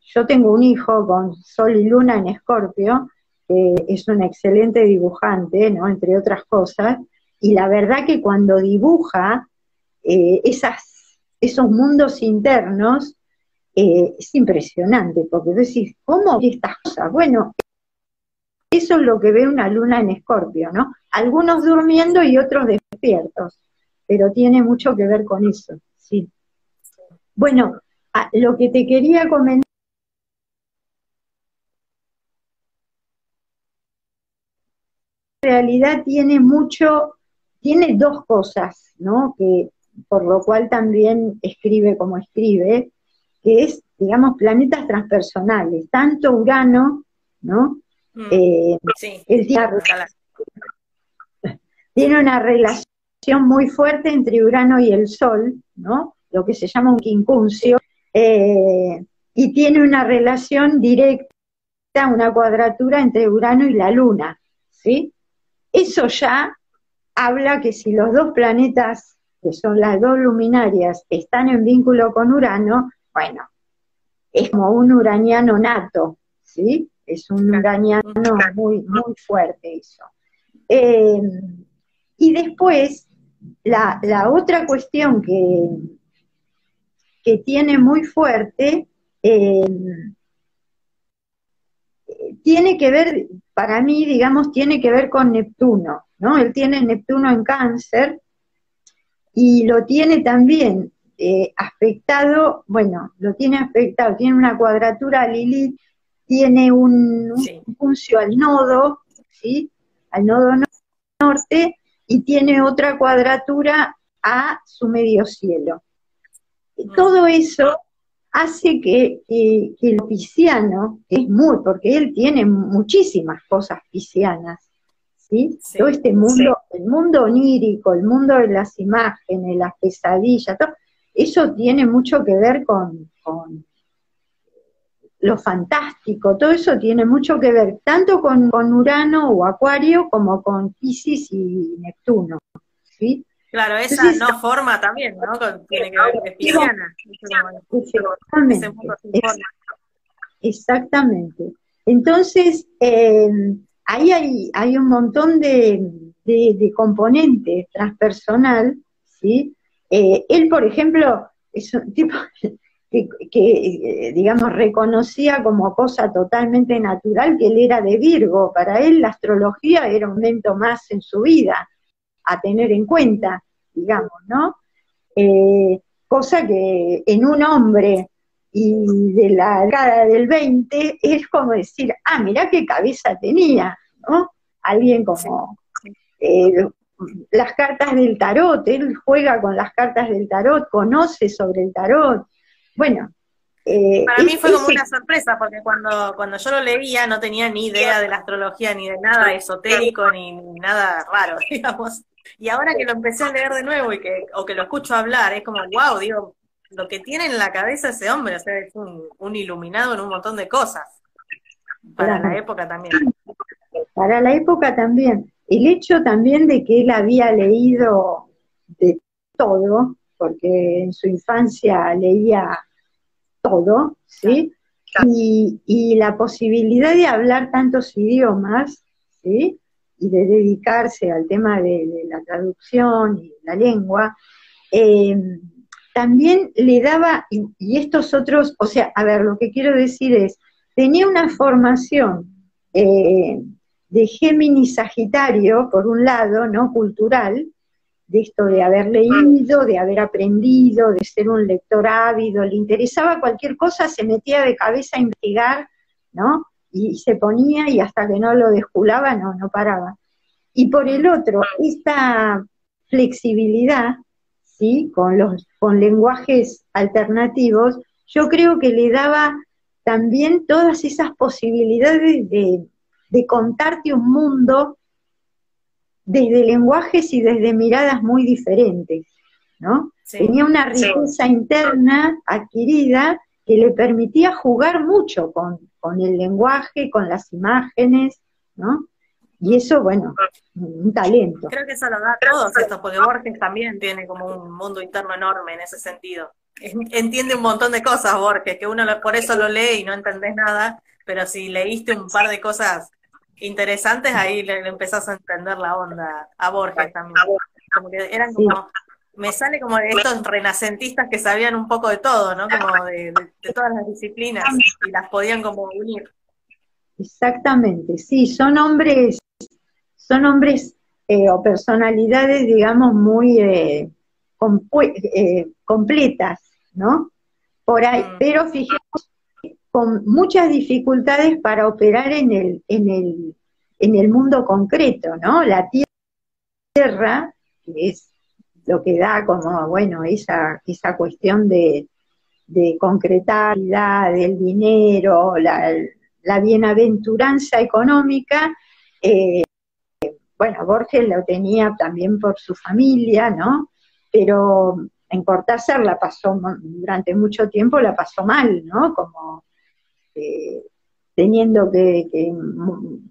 Yo tengo un hijo con Sol y Luna en Escorpio, que es un excelente dibujante, ¿no? Entre otras cosas, y la verdad que cuando dibuja eh, esas, esos mundos internos, eh, es impresionante, porque decís, ¿cómo vi estas cosas? Bueno, eso es lo que ve una luna en Escorpio, ¿no? Algunos durmiendo y otros despiertos, pero tiene mucho que ver con eso, sí. Bueno, lo que te quería comentar en realidad tiene mucho, tiene dos cosas, ¿no? Que por lo cual también escribe como escribe, que es, digamos, planetas transpersonales, tanto Urano, ¿no? Mm, Eh, sí, tiene una relación muy fuerte entre Urano y el Sol, ¿no? Lo que se llama un quincuncio, eh, y tiene una relación directa, una cuadratura entre Urano y la Luna, ¿sí? Eso ya habla que si los dos planetas, que son las dos luminarias, están en vínculo con Urano, bueno, es como un uraniano nato, ¿sí? Es un uraniano muy, muy fuerte eso. Eh, y después, la, otra cuestión que, que tiene muy fuerte eh, tiene que ver, para mí, digamos, tiene que ver con Neptuno, ¿no? Él tiene Neptuno en cáncer y lo tiene también eh, aspectado, bueno, lo tiene aspectado, tiene una cuadratura a Lilith, tiene un, un al nodo, ¿sí? Al nodo norte, y tiene otra cuadratura a su medio cielo. Mm. Todo eso hace que, el pisciano, es muy, porque él tiene muchísimas cosas piscianas, ¿sí? Todo este mundo, el mundo onírico, el mundo de las imágenes, las pesadillas, todo, eso tiene mucho que ver con, lo fantástico, todo eso tiene mucho que ver tanto con, Urano o Acuario como con Pisces y Neptuno. ¿sí? Claro, esa no forma también, ¿no? tiene que ver con pisciana. Exactamente. Entonces, eh, ahí hay, hay un montón de, de, de componente transpersonal, ¿sí? Eh, él, por ejemplo, es un tipo que, eh, digamos, reconocía como cosa totalmente natural que él era de Virgo. Para él la astrología era un momento más en su vida a tener en cuenta, digamos, ¿no? Eh, cosa que en un hombre y de la década del 20 es como decir, ah, mirá qué cabeza tenía, ¿no? Alguien como las cartas del tarot, él juega con las cartas del tarot, conoce sobre el tarot. Bueno. Eh, Para mí fue como una sorpresa, porque cuando, cuando yo lo leía no tenía ni idea de la astrología, ni de nada esotérico, ni, nada raro, digamos. Y ahora que lo empecé a leer de nuevo y que, o que lo escucho hablar, es como, wow, digo, lo que tiene en la cabeza ese hombre, o sea, es un, iluminado en un montón de cosas. Para la época también. Para la época también el hecho también de que él había leído de todo, porque en su infancia leía todo, ¿sí? Y, la posibilidad de hablar tantos idiomas, ¿sí? Y de dedicarse al tema de, la traducción y la lengua, eh, también le daba, y, estos otros, o sea, a ver, lo que quiero decir es, tenía una formación eh, de Géminis Sagitario, por un lado, ¿no? Cultural, de esto de haber leído, de haber aprendido, de ser un lector ávido, le interesaba cualquier cosa, se metía de cabeza a investigar, ¿no? Y se ponía y hasta que no lo desculaba, no, no paraba. Y por el otro, esta flexibilidad, ¿sí? Con los, con lenguajes alternativos, yo creo que le daba también todas esas posibilidades de, de contarte un mundo desde lenguajes y desde miradas muy diferentes, ¿no? Tenía una riqueza interna adquirida que le permitía jugar mucho con, el lenguaje, con las imágenes, ¿no? Y eso, bueno, un talento. Creo que eso lo da a todos estos, porque Borges también tiene como un mundo interno enorme en ese sentido. Entiende un montón de cosas, Borges, que uno por eso lo lee y no entendés nada, pero si leíste un par de cosas interesantes, ahí le, empezás a entender la onda a Borges también. Como que eran como, me sale como de estos renacentistas que sabían un poco de todo, ¿no? Como de, todas las disciplinas y las podían como unir. Exactamente, sí, son hombres, son hombres eh, o personalidades, digamos, muy eh, eh, completas, ¿no? Por ahí, mm. pero fijemos con muchas dificultades para operar en el, en el, en el mundo concreto, ¿no? La tierra, que es lo que da como, bueno, esa, esa cuestión de, de concretalidad del dinero, la, bienaventuranza económica, eh, bueno, Borges lo tenía también por su familia, ¿no? Pero en Cortázar la pasó, durante mucho tiempo la pasó mal, ¿no? Como eh, teniendo que,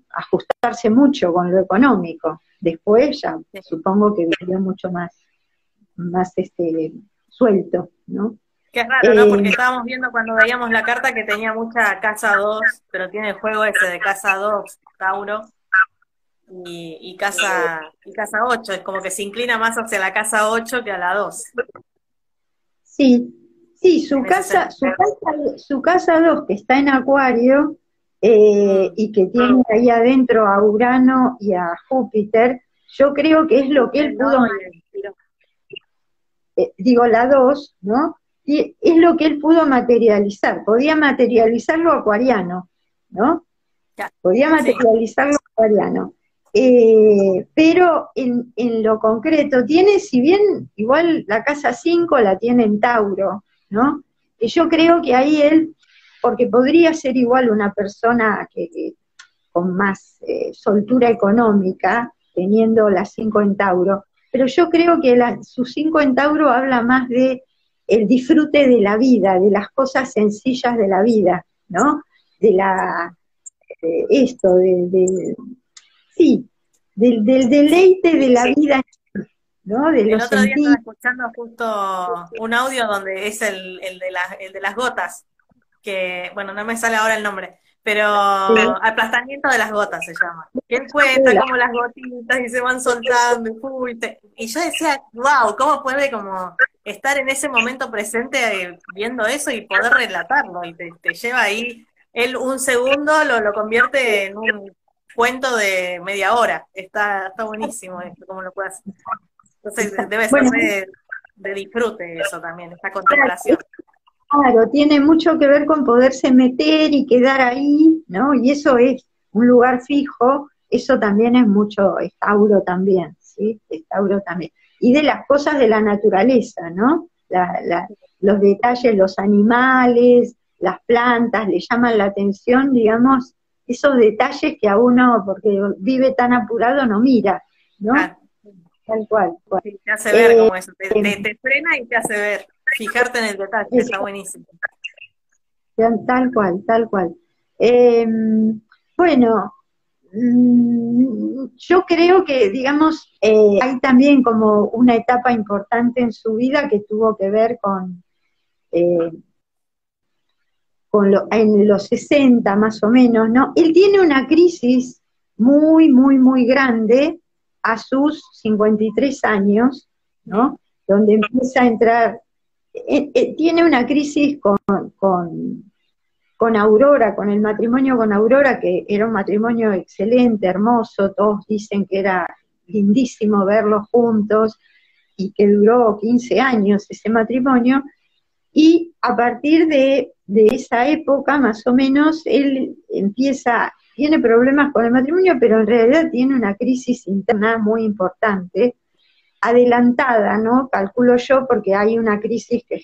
ajustarse mucho con lo económico. Después ya supongo que vivió mucho más, más este, suelto, ¿no? Qué raro, ¿no? Porque eh, estábamos viendo cuando veíamos la carta que tenía mucha casa 2, pero tiene el juego ese de casa 2, Tauro, y, casa y casa 8, es como que se inclina más hacia la casa 8 que a la 2. Sí, sí, su casa, su casa, su casa 2 que está en Acuario eh, mm. y que tiene ahí adentro a Urano y a Júpiter, yo creo que es lo que él pudo, eh, digo la 2, ¿no? Y es lo que él pudo materializar, podía materializarlo acuariano, ¿no? Podía materializarlo acuariano. Eh, pero en, en, lo concreto tiene, si bien igual la casa 5 la tiene en Tauro, ¿no? Que yo creo que ahí él, porque podría ser igual una persona que, con más eh, soltura económica, teniendo la 5 en Tauro, pero yo creo que la, su 5 en Tauro habla más de el disfrute de la vida, de las cosas sencillas de la vida, ¿no? De la, esto, de sí, del, del deleite de la vida, ¿no? De el otro día estaba escuchando justo un audio donde es el, el, de el de las gotas, que, bueno, no me sale ahora el nombre, pero aplastamiento de las gotas se llama. Que él cuenta como las gotitas y se van soltando y, y yo decía, wow, ¿cómo puede como estar en ese momento presente eh, viendo eso y poder relatarlo? Y te, te lleva ahí, él un segundo lo, lo convierte en un cuento de media hora. Está, está buenísimo esto, como lo puedas. Entonces debe ser de, disfrute eso también, esta contemplación. Claro, tiene mucho que ver con poderse meter y quedar ahí, ¿no? Y eso es un lugar fijo, eso también es mucho, es Tauro también, ¿sí? Es Tauro también. Y de las cosas de la naturaleza, ¿no? los detalles, los animales, las plantas, le llaman la atención, digamos, esos detalles que a uno, porque vive tan apurado, no mira, ¿no? Tal cual. te hace ver eh, como eso, te, frena y te hace ver, fijarte en el detalle, está buenísimo. Tal cual, tal cual. Em, bueno, mm, yo creo que, digamos, eh, hay también como una etapa importante en su vida que tuvo que ver con eh, en los 60 más o menos, ¿no? Él tiene una crisis muy, muy, muy grande a sus 53 años, ¿no? Donde empieza a entrar, eh, eh, tiene una crisis con, con, con Aurora, con el matrimonio con Aurora, que era un matrimonio excelente, hermoso, todos dicen que era lindísimo verlos juntos y que duró 15 años ese matrimonio, y a partir de, esa época, más o menos, él empieza, tiene problemas con el matrimonio, pero en realidad tiene una crisis interna muy importante, adelantada, ¿no? Calculo yo, porque hay una crisis que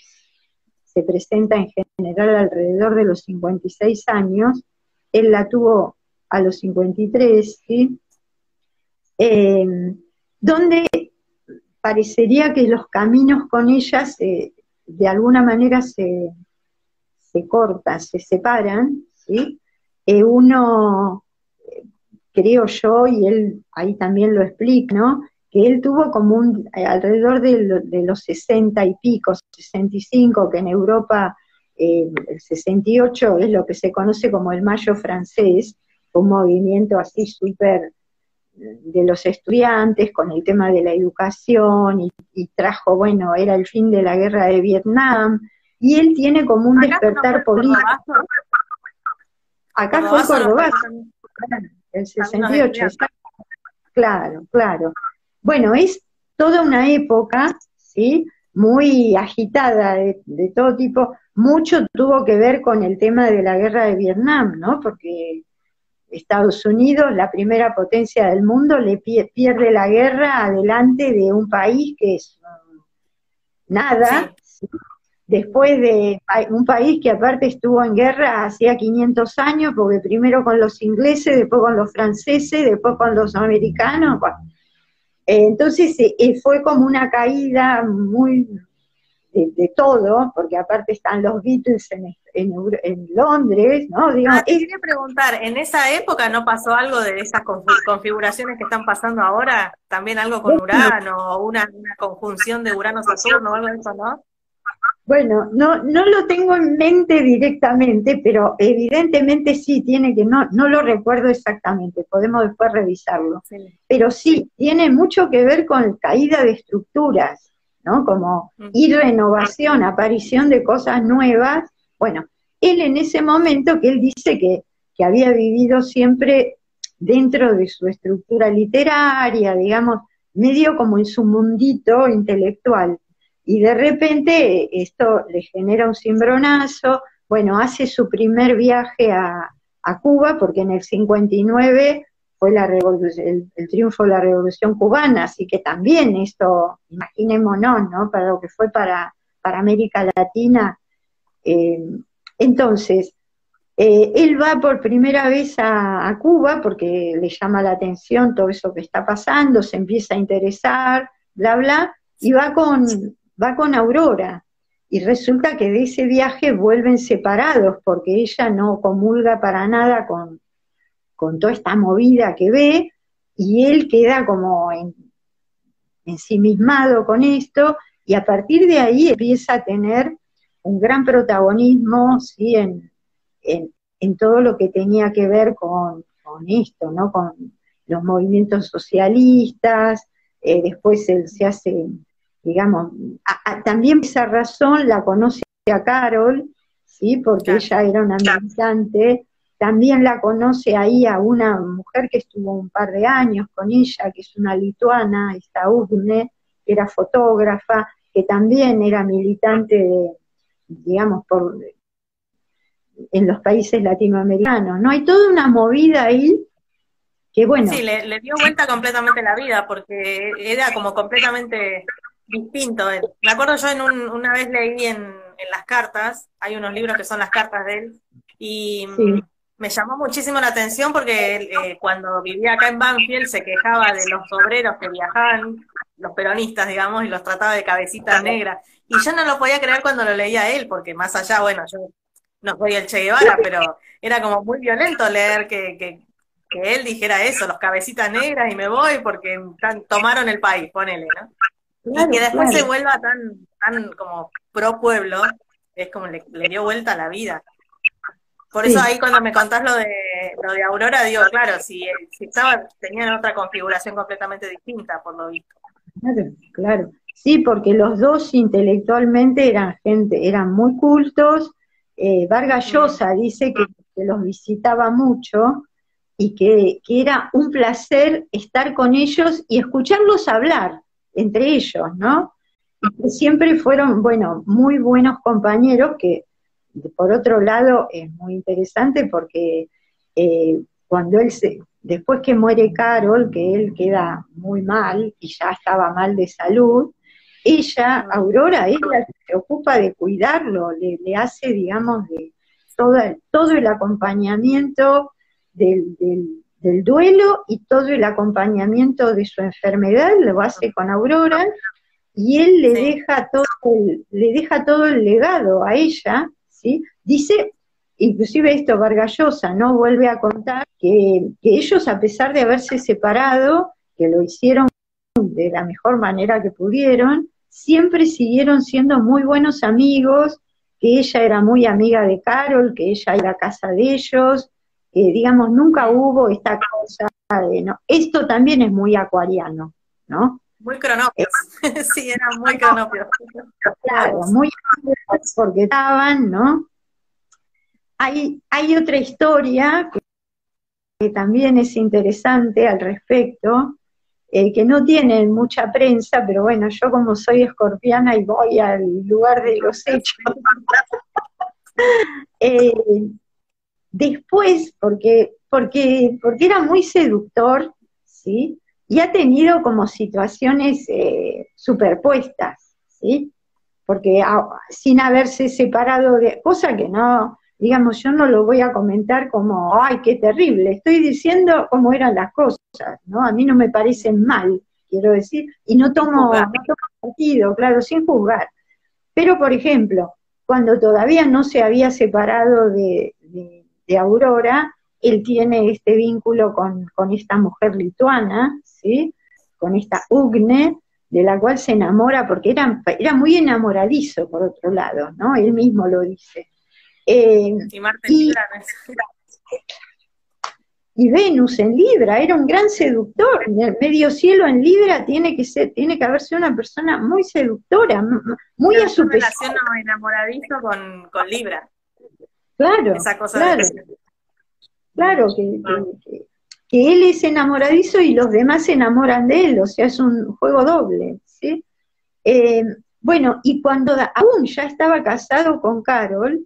se presenta en general alrededor de los 56 años, él la tuvo a los 53, ¿sí? Eh, donde parecería que los caminos con ella se, de alguna manera se, se cortan, se separan, ¿sí? Eh, uno, creo yo, y él ahí también lo explica, ¿no? que él tuvo como un, alrededor de, los 60 y pico, 65, que en Europa eh, el 68 es lo que se conoce como el Mayo francés, un movimiento así súper de los estudiantes con el tema de la educación y, trajo, bueno, era el fin de la guerra de Vietnam, y él tiene como un despertar político. Acá fue Córdoba, el 68, claro, claro. Bueno, es toda una época, ¿sí? Muy agitada de, de todo tipo, mucho tuvo que ver con el tema de la guerra de Vietnam, ¿no? Porque Estados Unidos, la primera potencia del mundo, le pierde la guerra adelante de un país que es nada, después de un país que aparte estuvo en guerra hacía 500 años, porque primero con los ingleses, después con los franceses, después con los americanos. Eh, entonces eh, eh, fue como una caída muy de, todo, porque aparte están los Beatles en, en, Londres, ¿no? Digamos, ah, quería preguntar, ¿en esa época no pasó algo de esas configuraciones que están pasando ahora? ¿También algo con Urano, o una, conjunción de Urano-Saturno o algo de eso, no? Bueno, no, no lo tengo en mente directamente, pero evidentemente sí tiene que, no, no lo recuerdo exactamente, podemos después revisarlo. Pero sí, tiene mucho que ver con caída de estructuras, ¿no? Como y renovación, aparición de cosas nuevas. Bueno, él en ese momento que él dice que, que había vivido siempre dentro de su estructura literaria, digamos, medio como en su mundito intelectual. Y de repente esto le genera un cimbronazo, bueno, hace su primer viaje a, a Cuba, porque en el 59 fue la el, triunfo de la revolución cubana, así que también esto, imaginémonos, ¿no? Para lo que fue para, para América Latina. Eh, entonces, eh, él va por primera vez a, Cuba porque le llama la atención todo eso que está pasando, se empieza a interesar, bla, bla, y va con, va con Aurora. Y resulta que de ese viaje vuelven separados porque ella no comulga para nada con, con toda esta movida que ve, y él queda como en, ensimismado con esto, y a partir de ahí empieza a tener un gran protagonismo ¿sí? en, en, todo lo que tenía que ver con, esto, ¿no? con los movimientos socialistas, eh, después él se hace, digamos, también por esa razón la conoce a Carol, ¿sí? porque ella era una militante también la conoce ahí a una mujer que estuvo un par de años con ella, que es una lituana, esta Ugne, que era fotógrafa, que también era militante de, digamos, por en los países latinoamericanos. No hay toda una movida ahí que bueno. Sí, le, dio vuelta completamente la vida porque era como completamente distinto. Me acuerdo yo en una vez leí en, en, las cartas, hay unos libros que son las cartas de él, y me llamó muchísimo la atención porque eh, cuando vivía acá en Banfield se quejaba de los obreros que viajaban, los peronistas, digamos, y los trataba de cabecitas negras. Y yo no lo podía creer cuando lo leía él, porque más allá, bueno, yo no soy el Che Guevara, pero era como muy violento leer que, que, él dijera eso, los cabecitas negras y me voy porque tomaron el país, ponele, ¿no? Y que después se vuelva tan, tan como pro pueblo, es como le, le dio vuelta a la vida. Por eso ahí cuando me contás lo de, lo de Aurora, digo, claro, si, si estaba, tenían otra configuración completamente distinta, por lo visto. Claro, claro. Sí, porque los dos intelectualmente eran gente, eran muy cultos. Eh, Vargas Llosa dice que, los visitaba mucho y que, que, era un placer estar con ellos y escucharlos hablar entre ellos, ¿no? Siempre fueron, bueno, muy buenos compañeros que por otro lado, es muy interesante porque eh, cuando él se, después que muere Carol, que él queda muy mal y ya estaba mal de salud, ella, Aurora, ella se ocupa de cuidarlo, le, hace, digamos, de todo el acompañamiento del, duelo y todo el acompañamiento de su enfermedad, lo hace con Aurora, y él le deja todo le deja todo el legado a ella, Dice, inclusive esto, Vargallosa, ¿no? Vuelve a contar que, ellos, a pesar de haberse separado, que lo hicieron de la mejor manera que pudieron, siempre siguieron siendo muy buenos amigos, que ella era muy amiga de Carol, que ella era a casa de ellos, que digamos, nunca hubo esta cosa de, ¿no? Esto también es muy acuariano, ¿no? Muy cronopio, sí, era muy cronopio. Claro, muy porque estaban, ¿no? Hay, hay otra historia que, también es interesante al respecto, eh, que no tiene mucha prensa, pero bueno, yo como soy escorpiana y voy al lugar de los hechos. Eh, después, porque, porque, porque era muy seductor, ¿sí? y ha tenido como situaciones eh, superpuestas, ¿sí? porque sin haberse separado de, cosa que no, digamos, yo no lo voy a comentar como, ay, qué terrible, estoy diciendo cómo eran las cosas, ¿no? A mí no me parecen mal, quiero decir, y no tomo, no tomo partido, claro, sin juzgar. Pero, por ejemplo, cuando todavía no se había separado de, Aurora, él tiene este vínculo con, con, esta mujer lituana, ¿sí? con esta Ugne, de la cual se enamora, porque era, era muy enamoradizo, por otro lado, ¿no? Él mismo lo dice. Eh, y, y, Venus en Libra, era un gran seductor. El medio cielo en Libra tiene que ser, tiene que haber sido una persona muy seductora, muy a su relación enamoradizo con, con Libra. Claro, Esa cosa claro, claro que, que, que él es enamoradizo y los demás se enamoran de él, o sea, es un juego doble, ¿sí? Eh, bueno, y cuando aún ya estaba casado con Carol,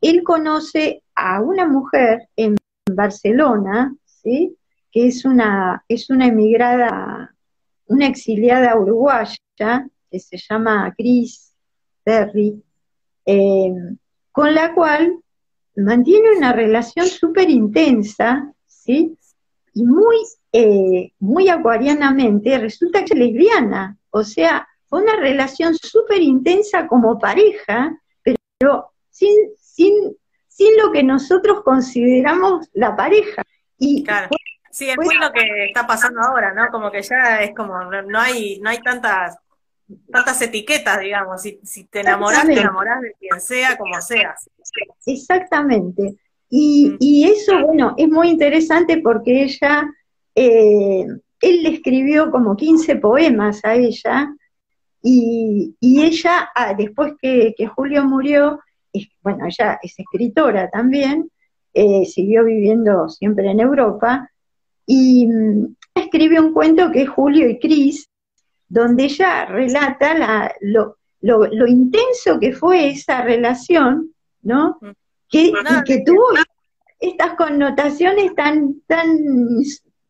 él conoce a una mujer en Barcelona, ¿sí? que es una, es una emigrada, una exiliada uruguaya, que se llama Chris Perry, eh, con la cual mantiene una relación súper intensa, ¿sí? y muy, eh, muy acuarianamente resulta que es lesbiana. O sea, fue una relación súper intensa como pareja, pero sin, sin, sin lo que nosotros consideramos la pareja. Y claro. sí, es muy lo que está pasando ahora, ¿no? Como que ya es como, no, hay, no hay tantas tantas etiquetas, digamos. Si, si te enamoras, te enamorás de quien sea, como seas. Exactamente. Mm. Y, eso, bueno, es muy interesante porque ella, eh, él le escribió como 15 poemas a ella, y, ella, ah, después que, Julio murió, bueno, ella es escritora también, eh, siguió viviendo siempre en Europa, y mm, escribe un cuento que es Julio y Cris, donde ella relata lo, lo, intenso que fue esa relación, ¿no? Que, que tuvo estas connotaciones tan, tan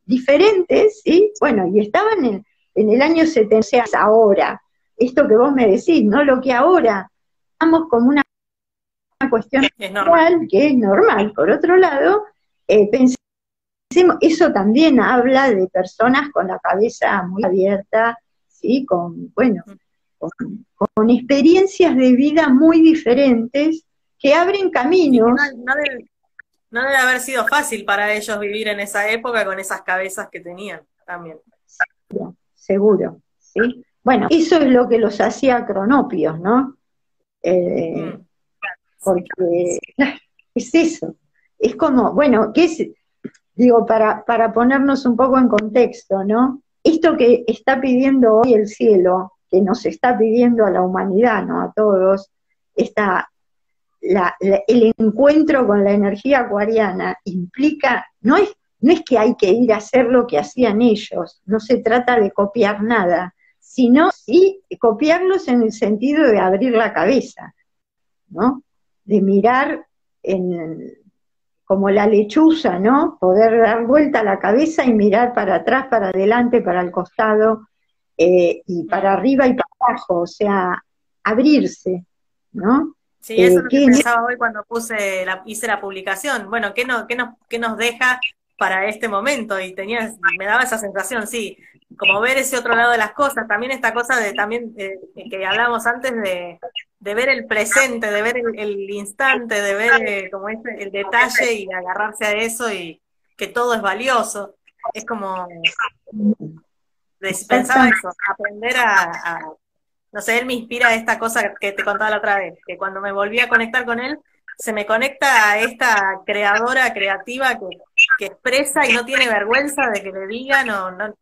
diferentes, ¿sí? Bueno, y estaban en, en el año 70, ahora, esto que vos me decís, ¿no? Lo que ahora estamos como una, cuestión normal. que es normal. Por otro lado, eh, pensemos, eso también habla de personas con la cabeza muy abierta, ¿sí? Con, bueno, con experiencias de vida muy diferentes que abren caminos. No, debe, haber sido fácil para ellos vivir en esa época con esas cabezas que tenían también. Seguro, ¿sí? Bueno, eso es lo que los hacía cronopios, ¿no? Eh, mm. Porque es eso, es como, bueno, ¿qué es? Digo, para, para ponernos un poco en contexto, ¿no? Esto que está pidiendo hoy el cielo, que nos está pidiendo a la humanidad, ¿no? A todos, esta el encuentro con la energía acuariana implica, no es, no es que hay que ir a hacer lo que hacían ellos, no se trata de copiar nada, sino sí copiarlos en el sentido de abrir la cabeza, ¿no? De mirar en, como la lechuza, ¿no? Poder dar vuelta la cabeza y mirar para atrás, para adelante, para el costado, eh, y para arriba y para abajo, o sea, abrirse, ¿no? Sí, eso es lo que pensaba hoy cuando puse la, hice la publicación. Bueno, ¿qué, no, qué, nos, ¿qué nos deja para este momento? Y tenía, me daba esa sensación, sí, como ver ese otro lado de las cosas. También esta cosa de también eh, que hablábamos antes de, de, ver el presente, de ver el, instante, de ver eh, como ese, el detalle y agarrarse a eso y que todo es valioso. Es como pensaba eso, aprender a no sé, él me inspira esta cosa que te contaba la otra vez, que cuando me volví a conectar con él, se me conecta a esta creadora creativa que, expresa y no tiene vergüenza de que le digan o no,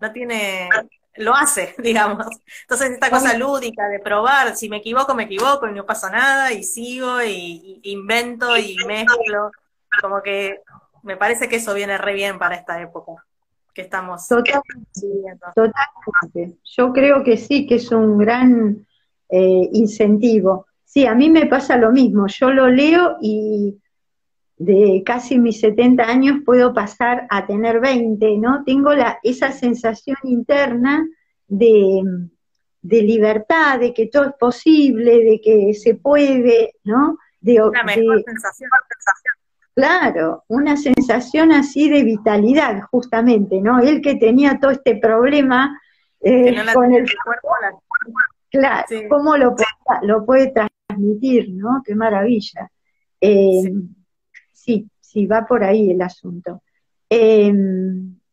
no tiene, lo hace, digamos. Entonces esta cosa lúdica de probar, si me equivoco, me equivoco y no pasa nada y sigo y, y invento y mezclo, como que me parece que eso viene re bien para esta época que estamos totalmente, Yo creo que sí, que es un gran eh, incentivo. Sí, a mí me pasa lo mismo. Yo lo leo y de casi mis 70 años puedo pasar a tener 20, ¿no? Tengo la, esa sensación interna de, de libertad, de que todo es posible, de que se puede, ¿no? De, una mejor sensación. Claro, una sensación así de vitalidad, justamente, ¿no? Él que tenía todo este problema eh, con el cuerpo. Claro, ¿cómo lo puede, lo puede transmitir, ¿no? Qué maravilla. Eh, sí. Sí. va por ahí el asunto. Eh,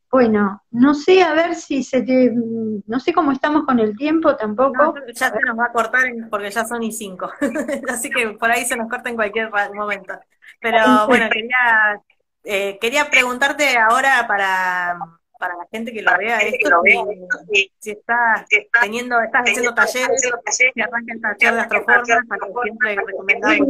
bueno, no sé, a ver si se te, no sé cómo estamos con el tiempo tampoco. ya se nos va a cortar porque ya son y cinco, así que por ahí se nos corta en cualquier momento. Pero bueno, quería, eh, quería preguntarte ahora para, para la gente que lo vea esto, si, estás teniendo, estás haciendo talleres, si arranca el taller de astroformas, para que siempre recomendamos,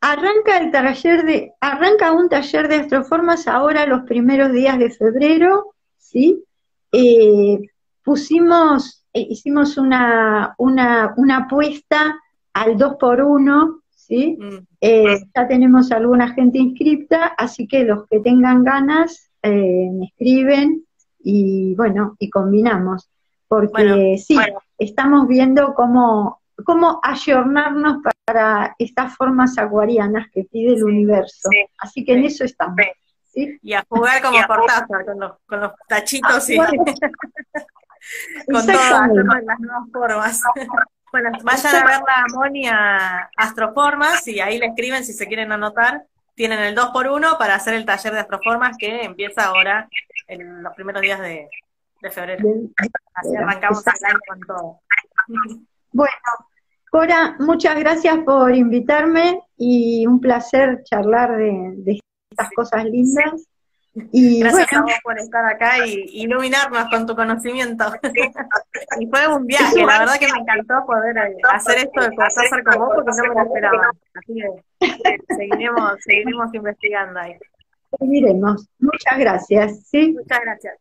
Arranca el taller de, arranca un taller de astroformas ahora los primeros días de febrero, ¿sí? Eh, pusimos, eh, hicimos una, una, una apuesta al 2 por 1 ¿sí? Mm. Eh, ya tenemos alguna gente inscripta, así que los que tengan ganas me escriben y bueno, y combinamos. Porque sí, estamos viendo cómo, cómo ayornarnos para estas formas acuarianas que pide el universo. Así que en eso estamos. Y a jugar como Cortázar, con los, con los tachitos y con todas las nuevas formas. Bueno, vayan a ver la Amonia Astroformas y ahí le escriben si se quieren anotar. Tienen el 2 por 1 para hacer el taller de Astroformas que empieza ahora en los primeros días de, de febrero. Así arrancamos el año con todo. Bueno, Cora, muchas gracias por invitarme y un placer charlar de, estas cosas lindas. Y Gracias a vos por estar acá y iluminarnos con tu conocimiento. y fue un viaje, la verdad que me encantó poder eh, hacer esto de hacer con vos porque no me lo esperaba. Así que seguiremos, seguiremos investigando ahí. Seguiremos. Muchas gracias. ¿sí? Muchas gracias.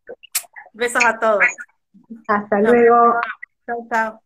Besos a todos. Hasta luego. Chao, chao.